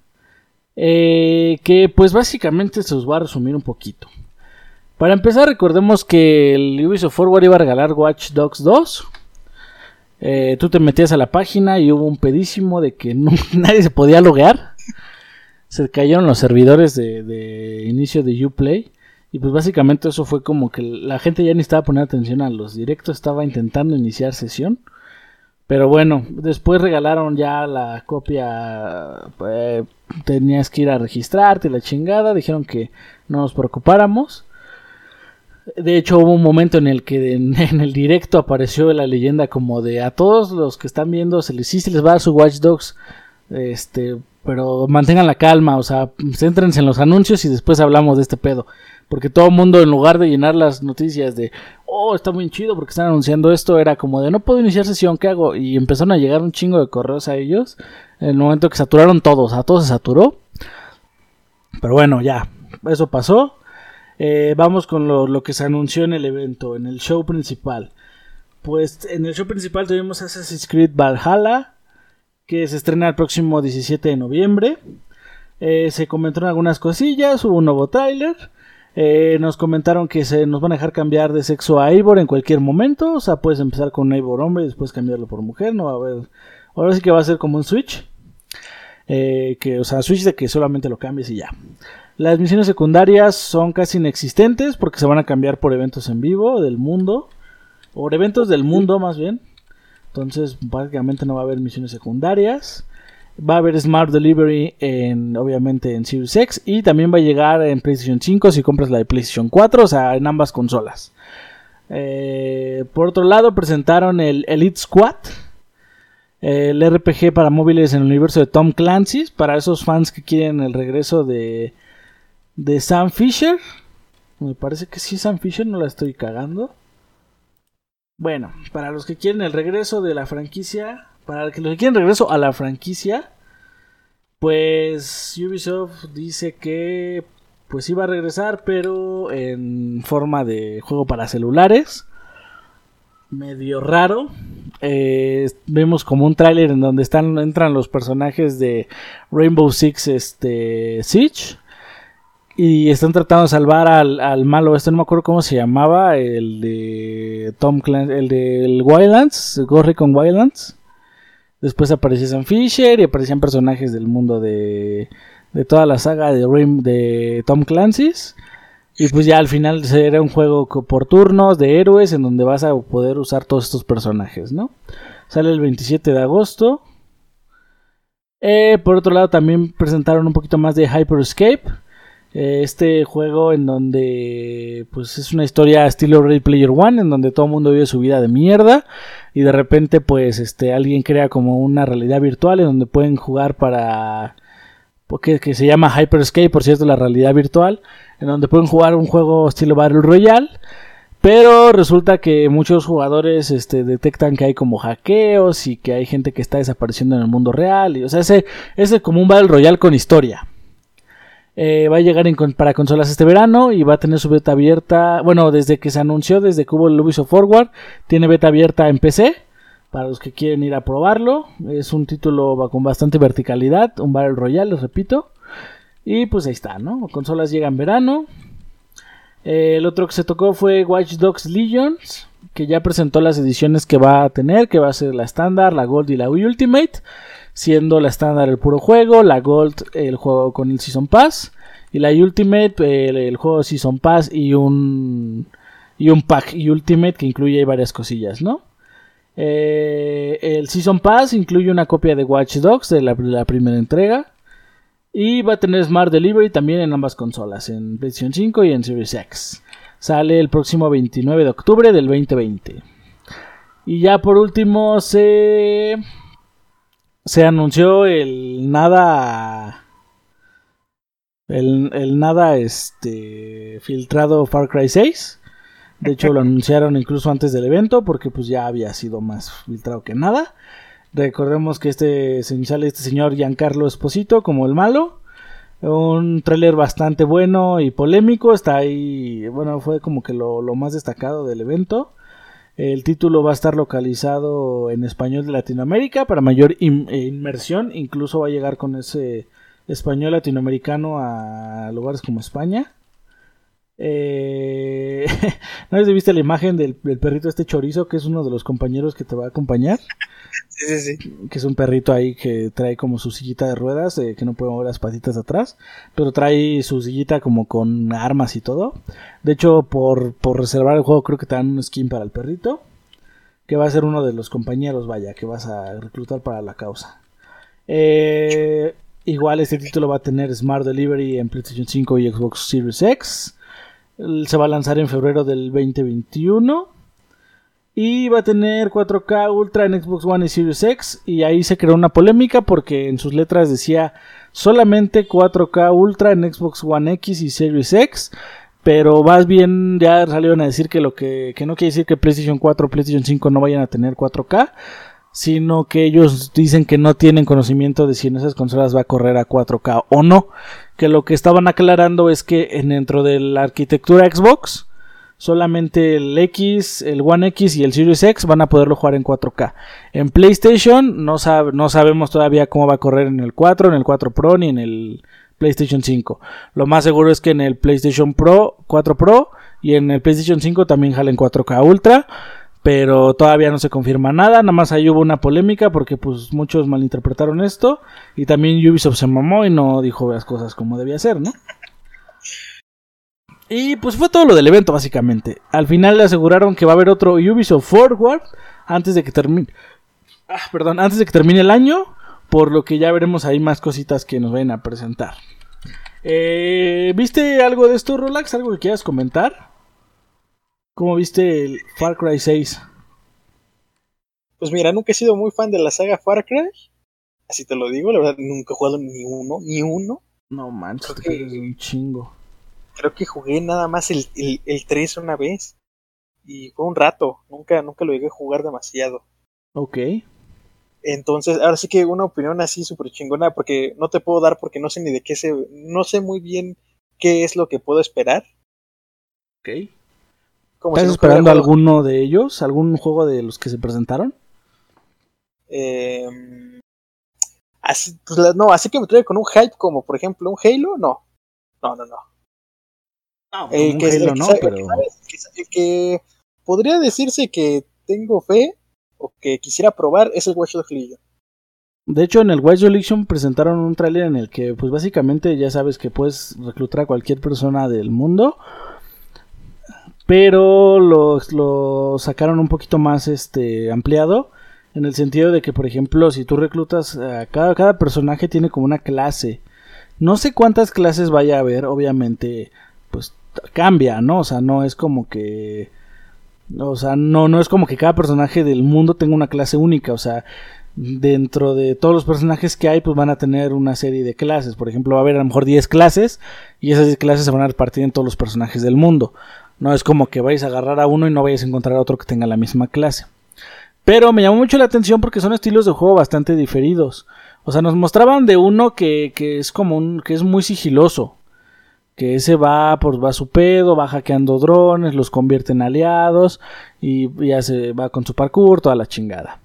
Eh, que pues básicamente se os va a resumir un poquito. Para empezar, recordemos que el Ubisoft Forward iba a regalar Watch Dogs 2. Eh, tú te metías a la página y hubo un pedísimo de que nadie se podía loguear. Se cayeron los servidores de, de, inicio de Uplay. Y pues básicamente eso fue como que la gente ya ni estaba poniendo atención a los directos, estaba intentando iniciar sesión. Pero bueno, después regalaron ya la copia. Eh, tenías que ir a registrarte, la chingada. Dijeron que no nos preocupáramos. De hecho, hubo un momento en el que en, el directo apareció la leyenda como de a todos los que están viendo, se les, se les va a su Watch Dogs. Este, pero mantengan la calma, o sea, céntrense en los anuncios y después hablamos de este pedo. Porque todo el mundo, en lugar de llenar las noticias de, oh, está muy chido porque están anunciando esto, era como de, no puedo iniciar sesión, ¿qué hago? Y empezaron a llegar un chingo de correos a ellos. En el momento que saturaron todos, a todos se saturó. Pero bueno, ya, eso pasó. Eh, vamos con lo, lo, que se anunció en el evento, en el show principal. Pues en el show principal tuvimos Assassin's Creed Valhalla, que se estrena el próximo 17 de noviembre. Eh, se comentaron algunas cosillas, hubo un nuevo tráiler. Eh, nos comentaron que se nos van a dejar cambiar de sexo a Eivor en cualquier momento. O sea, puedes empezar con Eivor hombre y después cambiarlo por mujer. No va a haber. Ahora sí que va a ser como un Switch. Eh, que, o sea, Switch de que solamente lo cambies y ya. Las misiones secundarias son casi inexistentes porque se van a cambiar por eventos en vivo del mundo. Por eventos del mundo más bien. Entonces, básicamente no va a haber misiones secundarias. Va a haber Smart Delivery en, obviamente en Series X y también va a llegar en PlayStation 5 si compras la de PlayStation 4, o sea, en ambas consolas. Eh, por otro lado, presentaron el Elite Squad, el RPG para móviles en el universo de Tom Clancy, para esos fans que quieren el regreso de, de Sam Fisher. Me parece que sí, Sam Fisher, no la estoy cagando. Bueno, para los que quieren el regreso de la franquicia, para los que quieren regreso a la franquicia, pues Ubisoft dice que pues iba a regresar, pero en forma de juego para celulares. Medio raro. Eh, vemos como un tráiler en donde están entran los personajes de Rainbow Six este Siege y están tratando de salvar al, malo este no me acuerdo cómo se llamaba el de Tom Clancy el del Wildlands Ghost con Wildlands Después aparecía Sam Fisher y aparecían personajes del mundo de, de toda la saga de, de Tom Clancy's. Y pues ya al final será un juego por turnos de héroes en donde vas a poder usar todos estos personajes, ¿no? Sale el 27 de agosto. Eh, por otro lado también presentaron un poquito más de Hyper Escape. Eh, este juego en donde pues es una historia estilo Ready Player One en donde todo el mundo vive su vida de mierda y de repente pues este alguien crea como una realidad virtual en donde pueden jugar para porque que se llama Hyper Escape por cierto la realidad virtual en donde pueden jugar un juego estilo Battle Royale pero resulta que muchos jugadores este, detectan que hay como hackeos y que hay gente que está desapareciendo en el mundo real. Y, o sea, ese es como un Battle Royale con historia. Eh, va a llegar para consolas este verano y va a tener su beta abierta. Bueno, desde que se anunció, desde que hubo el Ubisoft Forward, tiene beta abierta en PC. Para los que quieren ir a probarlo. Es un título con bastante verticalidad. Un Battle Royale, les repito. Y pues ahí está, ¿no? Consolas llegan en verano. Eh, el otro que se tocó fue Watch Dogs Legions, que ya presentó las ediciones que va a tener, que va a ser la estándar, la Gold y la Ultimate, siendo la estándar el puro juego, la Gold el juego con el Season Pass y la Ultimate el, juego Season Pass y un y un pack Ultimate que incluye varias cosillas, ¿no? Eh, el Season Pass incluye una copia de Watch Dogs de la primera entrega. Y va a tener Smart Delivery también en ambas consolas, en PlayStation 5 y en Series X. Sale el próximo 29 de octubre del 2020. Y ya por último se se anunció el nada el, el, nada este filtrado Far Cry 6. De hecho lo anunciaron incluso antes del evento porque pues ya había sido más filtrado que nada. Recordemos que este sale este señor Giancarlo Esposito como el malo. Un tráiler bastante bueno y polémico. Está ahí, bueno, fue como que lo, más destacado del evento. El título va a estar localizado en español de Latinoamérica para mayor inmersión. Incluso va a llegar con ese español latinoamericano a lugares como España. Eh, ¿No has visto la imagen del, perrito este chorizo que es uno de los compañeros que te va a acompañar? Que es un perrito ahí que trae como su sillita de ruedas, eh, que no puede mover las patitas atrás, pero trae su sillita como con armas y todo. De hecho, por, por reservar el juego creo que te dan un skin para el perrito, que va a ser uno de los compañeros, vaya, que vas a reclutar para la causa. Eh, igual este título va a tener Smart Delivery en PlayStation 5 y Xbox Series X. Se va a lanzar en febrero del 2021. Y va a tener 4K Ultra en Xbox One y Series X. Y ahí se creó una polémica porque en sus letras decía solamente 4K Ultra en Xbox One X y Series X. Pero más bien ya salieron a decir que lo que, que no quiere decir que PlayStation 4 o PlayStation 5 no vayan a tener 4K. Sino que ellos dicen que no tienen conocimiento de si en esas consolas va a correr a 4K o no que lo que estaban aclarando es que dentro de la arquitectura Xbox solamente el X, el One X y el Series X van a poderlo jugar en 4K. En PlayStation no, sabemos todavía cómo va a correr en el 4, en el 4 Pro ni en el PlayStation 5. Lo más seguro es que en el PlayStation Pro 4 Pro y en el PlayStation 5 también jalen 4K Ultra pero todavía no se confirma nada, nada más ahí hubo una polémica porque pues muchos malinterpretaron esto y también Ubisoft se mamó y no dijo las cosas como debía ser, ¿no? Y pues fue todo lo del evento básicamente. Al final le aseguraron que va a haber otro Ubisoft Forward antes de que termine ah, perdón, antes de que termine el año, por lo que ya veremos ahí más cositas que nos vayan a presentar. Eh, ¿Viste algo de esto, Rolax? ¿Algo que quieras comentar? ¿Cómo viste el Far Cry 6? Pues mira, nunca he sido muy fan de la saga Far Cry. Así te lo digo, la verdad, nunca he jugado ni uno, ni uno. No manches, es un chingo. Creo que jugué nada más el, el, 3 una vez. Y fue un rato, nunca, nunca lo llegué a jugar demasiado. Ok. Entonces, ahora sí que una opinión así súper chingona, porque no te puedo dar porque no sé ni de qué se... No sé muy bien qué es lo que puedo esperar. Ok. ¿Estás esperando alguno de ellos? ¿Algún juego de los que se presentaron? Eh, así, pues, no, así que me trae con un hype como por ejemplo un Halo, no. No, no, no. No eh, un Halo no, pero... que podría decirse que tengo fe o que quisiera probar es el Watch Dogs Legion. De hecho, en el Watch Dogs Legion presentaron un tráiler en el que, pues básicamente ya sabes que puedes reclutar a cualquier persona del mundo pero lo, lo sacaron un poquito más este ampliado en el sentido de que por ejemplo si tú reclutas a cada, cada personaje tiene como una clase. No sé cuántas clases vaya a haber obviamente pues cambia no o sea no es como que o sea no no es como que cada personaje del mundo tenga una clase única o sea dentro de todos los personajes que hay, pues van a tener una serie de clases. Por ejemplo, va a haber a lo mejor 10 clases y esas 10 clases se van a repartir en todos los personajes del mundo. No es como que vais a agarrar a uno y no vais a encontrar a otro que tenga la misma clase. Pero me llamó mucho la atención porque son estilos de juego bastante diferidos. O sea, nos mostraban de uno que, que es como un, que es muy sigiloso. Que ese va, por va su pedo, va hackeando drones, los convierte en aliados y ya se va con su parkour, toda la chingada.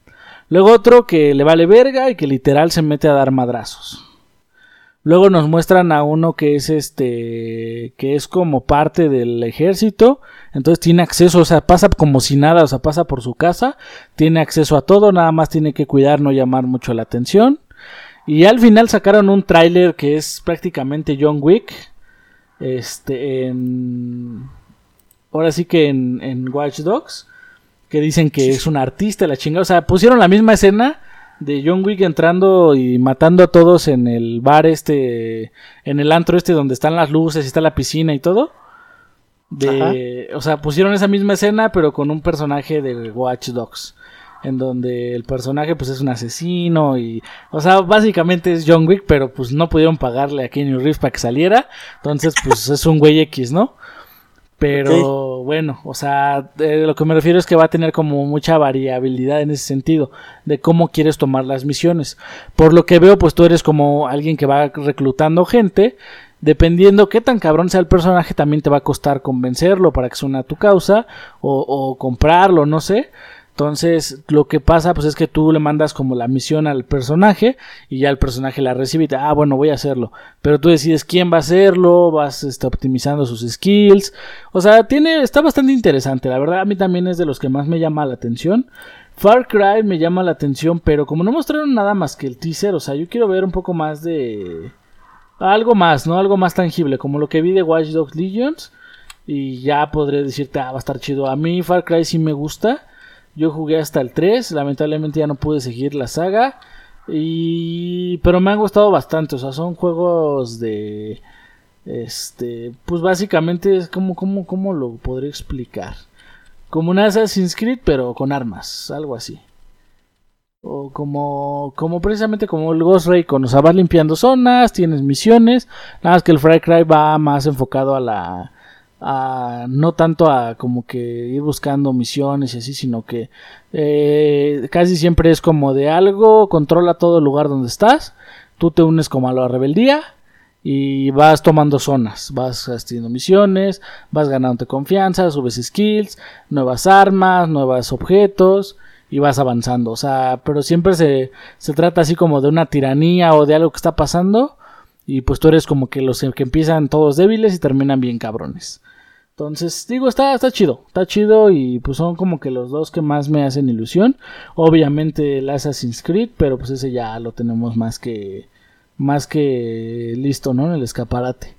Luego otro que le vale verga y que literal se mete a dar madrazos. Luego nos muestran a uno que es este, que es como parte del ejército, entonces tiene acceso, o sea, pasa como si nada, o sea, pasa por su casa, tiene acceso a todo, nada más tiene que cuidar no llamar mucho la atención. Y al final sacaron un tráiler que es prácticamente John Wick, este, en, ahora sí que en, en Watch Dogs, que dicen que es un artista, la chingada, o sea, pusieron la misma escena de John Wick entrando y matando a todos en el bar este, en el antro este donde están las luces y está la piscina y todo. De, o sea, pusieron esa misma escena pero con un personaje de Watch Dogs. En donde el personaje pues es un asesino y... O sea, básicamente es John Wick, pero pues no pudieron pagarle a Kenny Reeves para que saliera. Entonces pues es un güey X, ¿no? Pero bueno, o sea, lo que me refiero es que va a tener como mucha variabilidad en ese sentido, de cómo quieres tomar las misiones. Por lo que veo, pues tú eres como alguien que va reclutando gente, dependiendo qué tan cabrón sea el personaje, también te va a costar convencerlo para que suene a tu causa, o, o comprarlo, no sé. Entonces, lo que pasa pues es que tú le mandas como la misión al personaje y ya el personaje la recibe y te, ah, bueno, voy a hacerlo. Pero tú decides quién va a hacerlo, vas este, optimizando sus skills. O sea, tiene está bastante interesante, la verdad a mí también es de los que más me llama la atención. Far Cry me llama la atención, pero como no mostraron nada más que el teaser, o sea, yo quiero ver un poco más de algo más, ¿no? Algo más tangible, como lo que vi de Watch Dogs Legions y ya podré decirte, ah, va a estar chido. A mí Far Cry sí me gusta. Yo jugué hasta el 3, lamentablemente ya no pude seguir la saga. Y pero me han gustado bastante, o sea, son juegos de este, pues básicamente es como como cómo lo podría explicar. Como un Assassin's Creed pero con armas, algo así. O como como precisamente como el Ghost Recon, o sea, vas limpiando zonas, tienes misiones, nada más que el Far Cry va más enfocado a la no tanto a como que ir buscando misiones y así, sino que eh, casi siempre es como de algo, controla todo el lugar donde estás, tú te unes como a la rebeldía y vas tomando zonas, vas haciendo misiones, vas ganándote confianza, subes skills, nuevas armas, nuevos objetos y vas avanzando, o sea, pero siempre se, se trata así como de una tiranía o de algo que está pasando y pues tú eres como que los que empiezan todos débiles y terminan bien cabrones. Entonces, digo, está, está chido, está chido y pues son como que los dos que más me hacen ilusión. Obviamente el Assassin's Creed, pero pues ese ya lo tenemos más que, más que listo, ¿no? En el escaparate.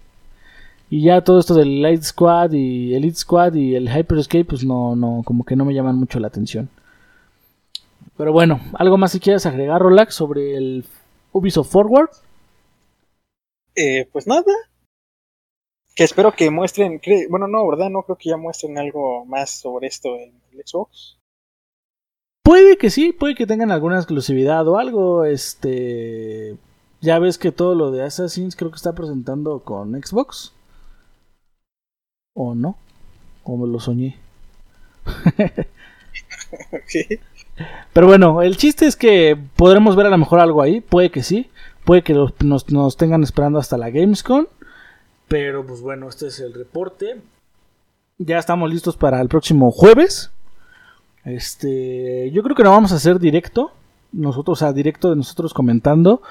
Y ya todo esto del Light Squad y Elite Squad y el Hyper Escape, pues no, no, como que no me llaman mucho la atención. Pero bueno, ¿algo más si quieres agregar, Rolax, sobre el Ubisoft Forward? Eh, pues nada. Que espero que muestren. Bueno, no, ¿verdad? No creo que ya muestren algo más sobre esto en el Xbox. Puede que sí, puede que tengan alguna exclusividad o algo. Este. Ya ves que todo lo de Assassin's creo que está presentando con Xbox. ¿O no? Como lo soñé. Pero bueno, el chiste es que podremos ver a lo mejor algo ahí. Puede que sí. Puede que nos, tengan esperando hasta la Gamescom. Pero pues bueno, este es el reporte. Ya estamos listos para el próximo jueves. Este, yo creo que no vamos a hacer directo. Nosotros, a directo de nosotros comentando.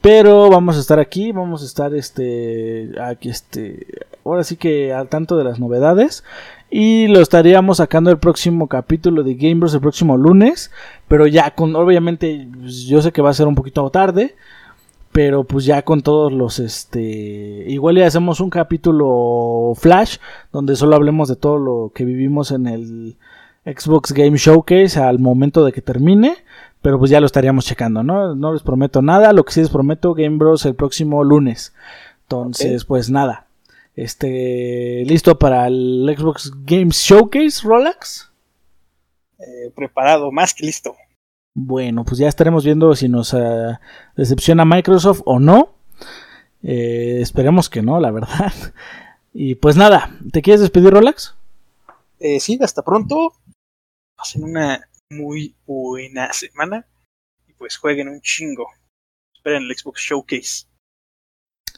Pero vamos a estar aquí, vamos a estar este, aquí este, ahora sí que al tanto de las novedades. Y lo estaríamos sacando el próximo capítulo de Gamers el próximo lunes. Pero ya con, obviamente, pues, yo sé que va a ser un poquito tarde. Pero pues ya con todos los este igual ya hacemos un capítulo flash donde solo hablemos de todo lo que vivimos en el Xbox Game Showcase al momento de que termine pero pues ya lo estaríamos checando no no les prometo nada lo que sí les prometo Game Bros el próximo lunes. Entonces pues nada. Este listo para el Xbox Game Showcase Rolex eh, preparado más que listo bueno, pues ya estaremos viendo si nos uh, decepciona Microsoft o no. Eh, esperemos que no, la verdad. Y pues nada, ¿te quieres despedir, Rolex? Eh, sí, hasta pronto. Pasen una muy buena semana. Y pues jueguen un chingo. Esperen el Xbox Showcase.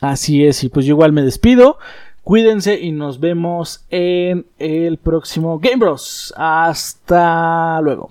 Así es, y pues yo igual me despido. Cuídense y nos vemos en el próximo Game Bros. Hasta luego.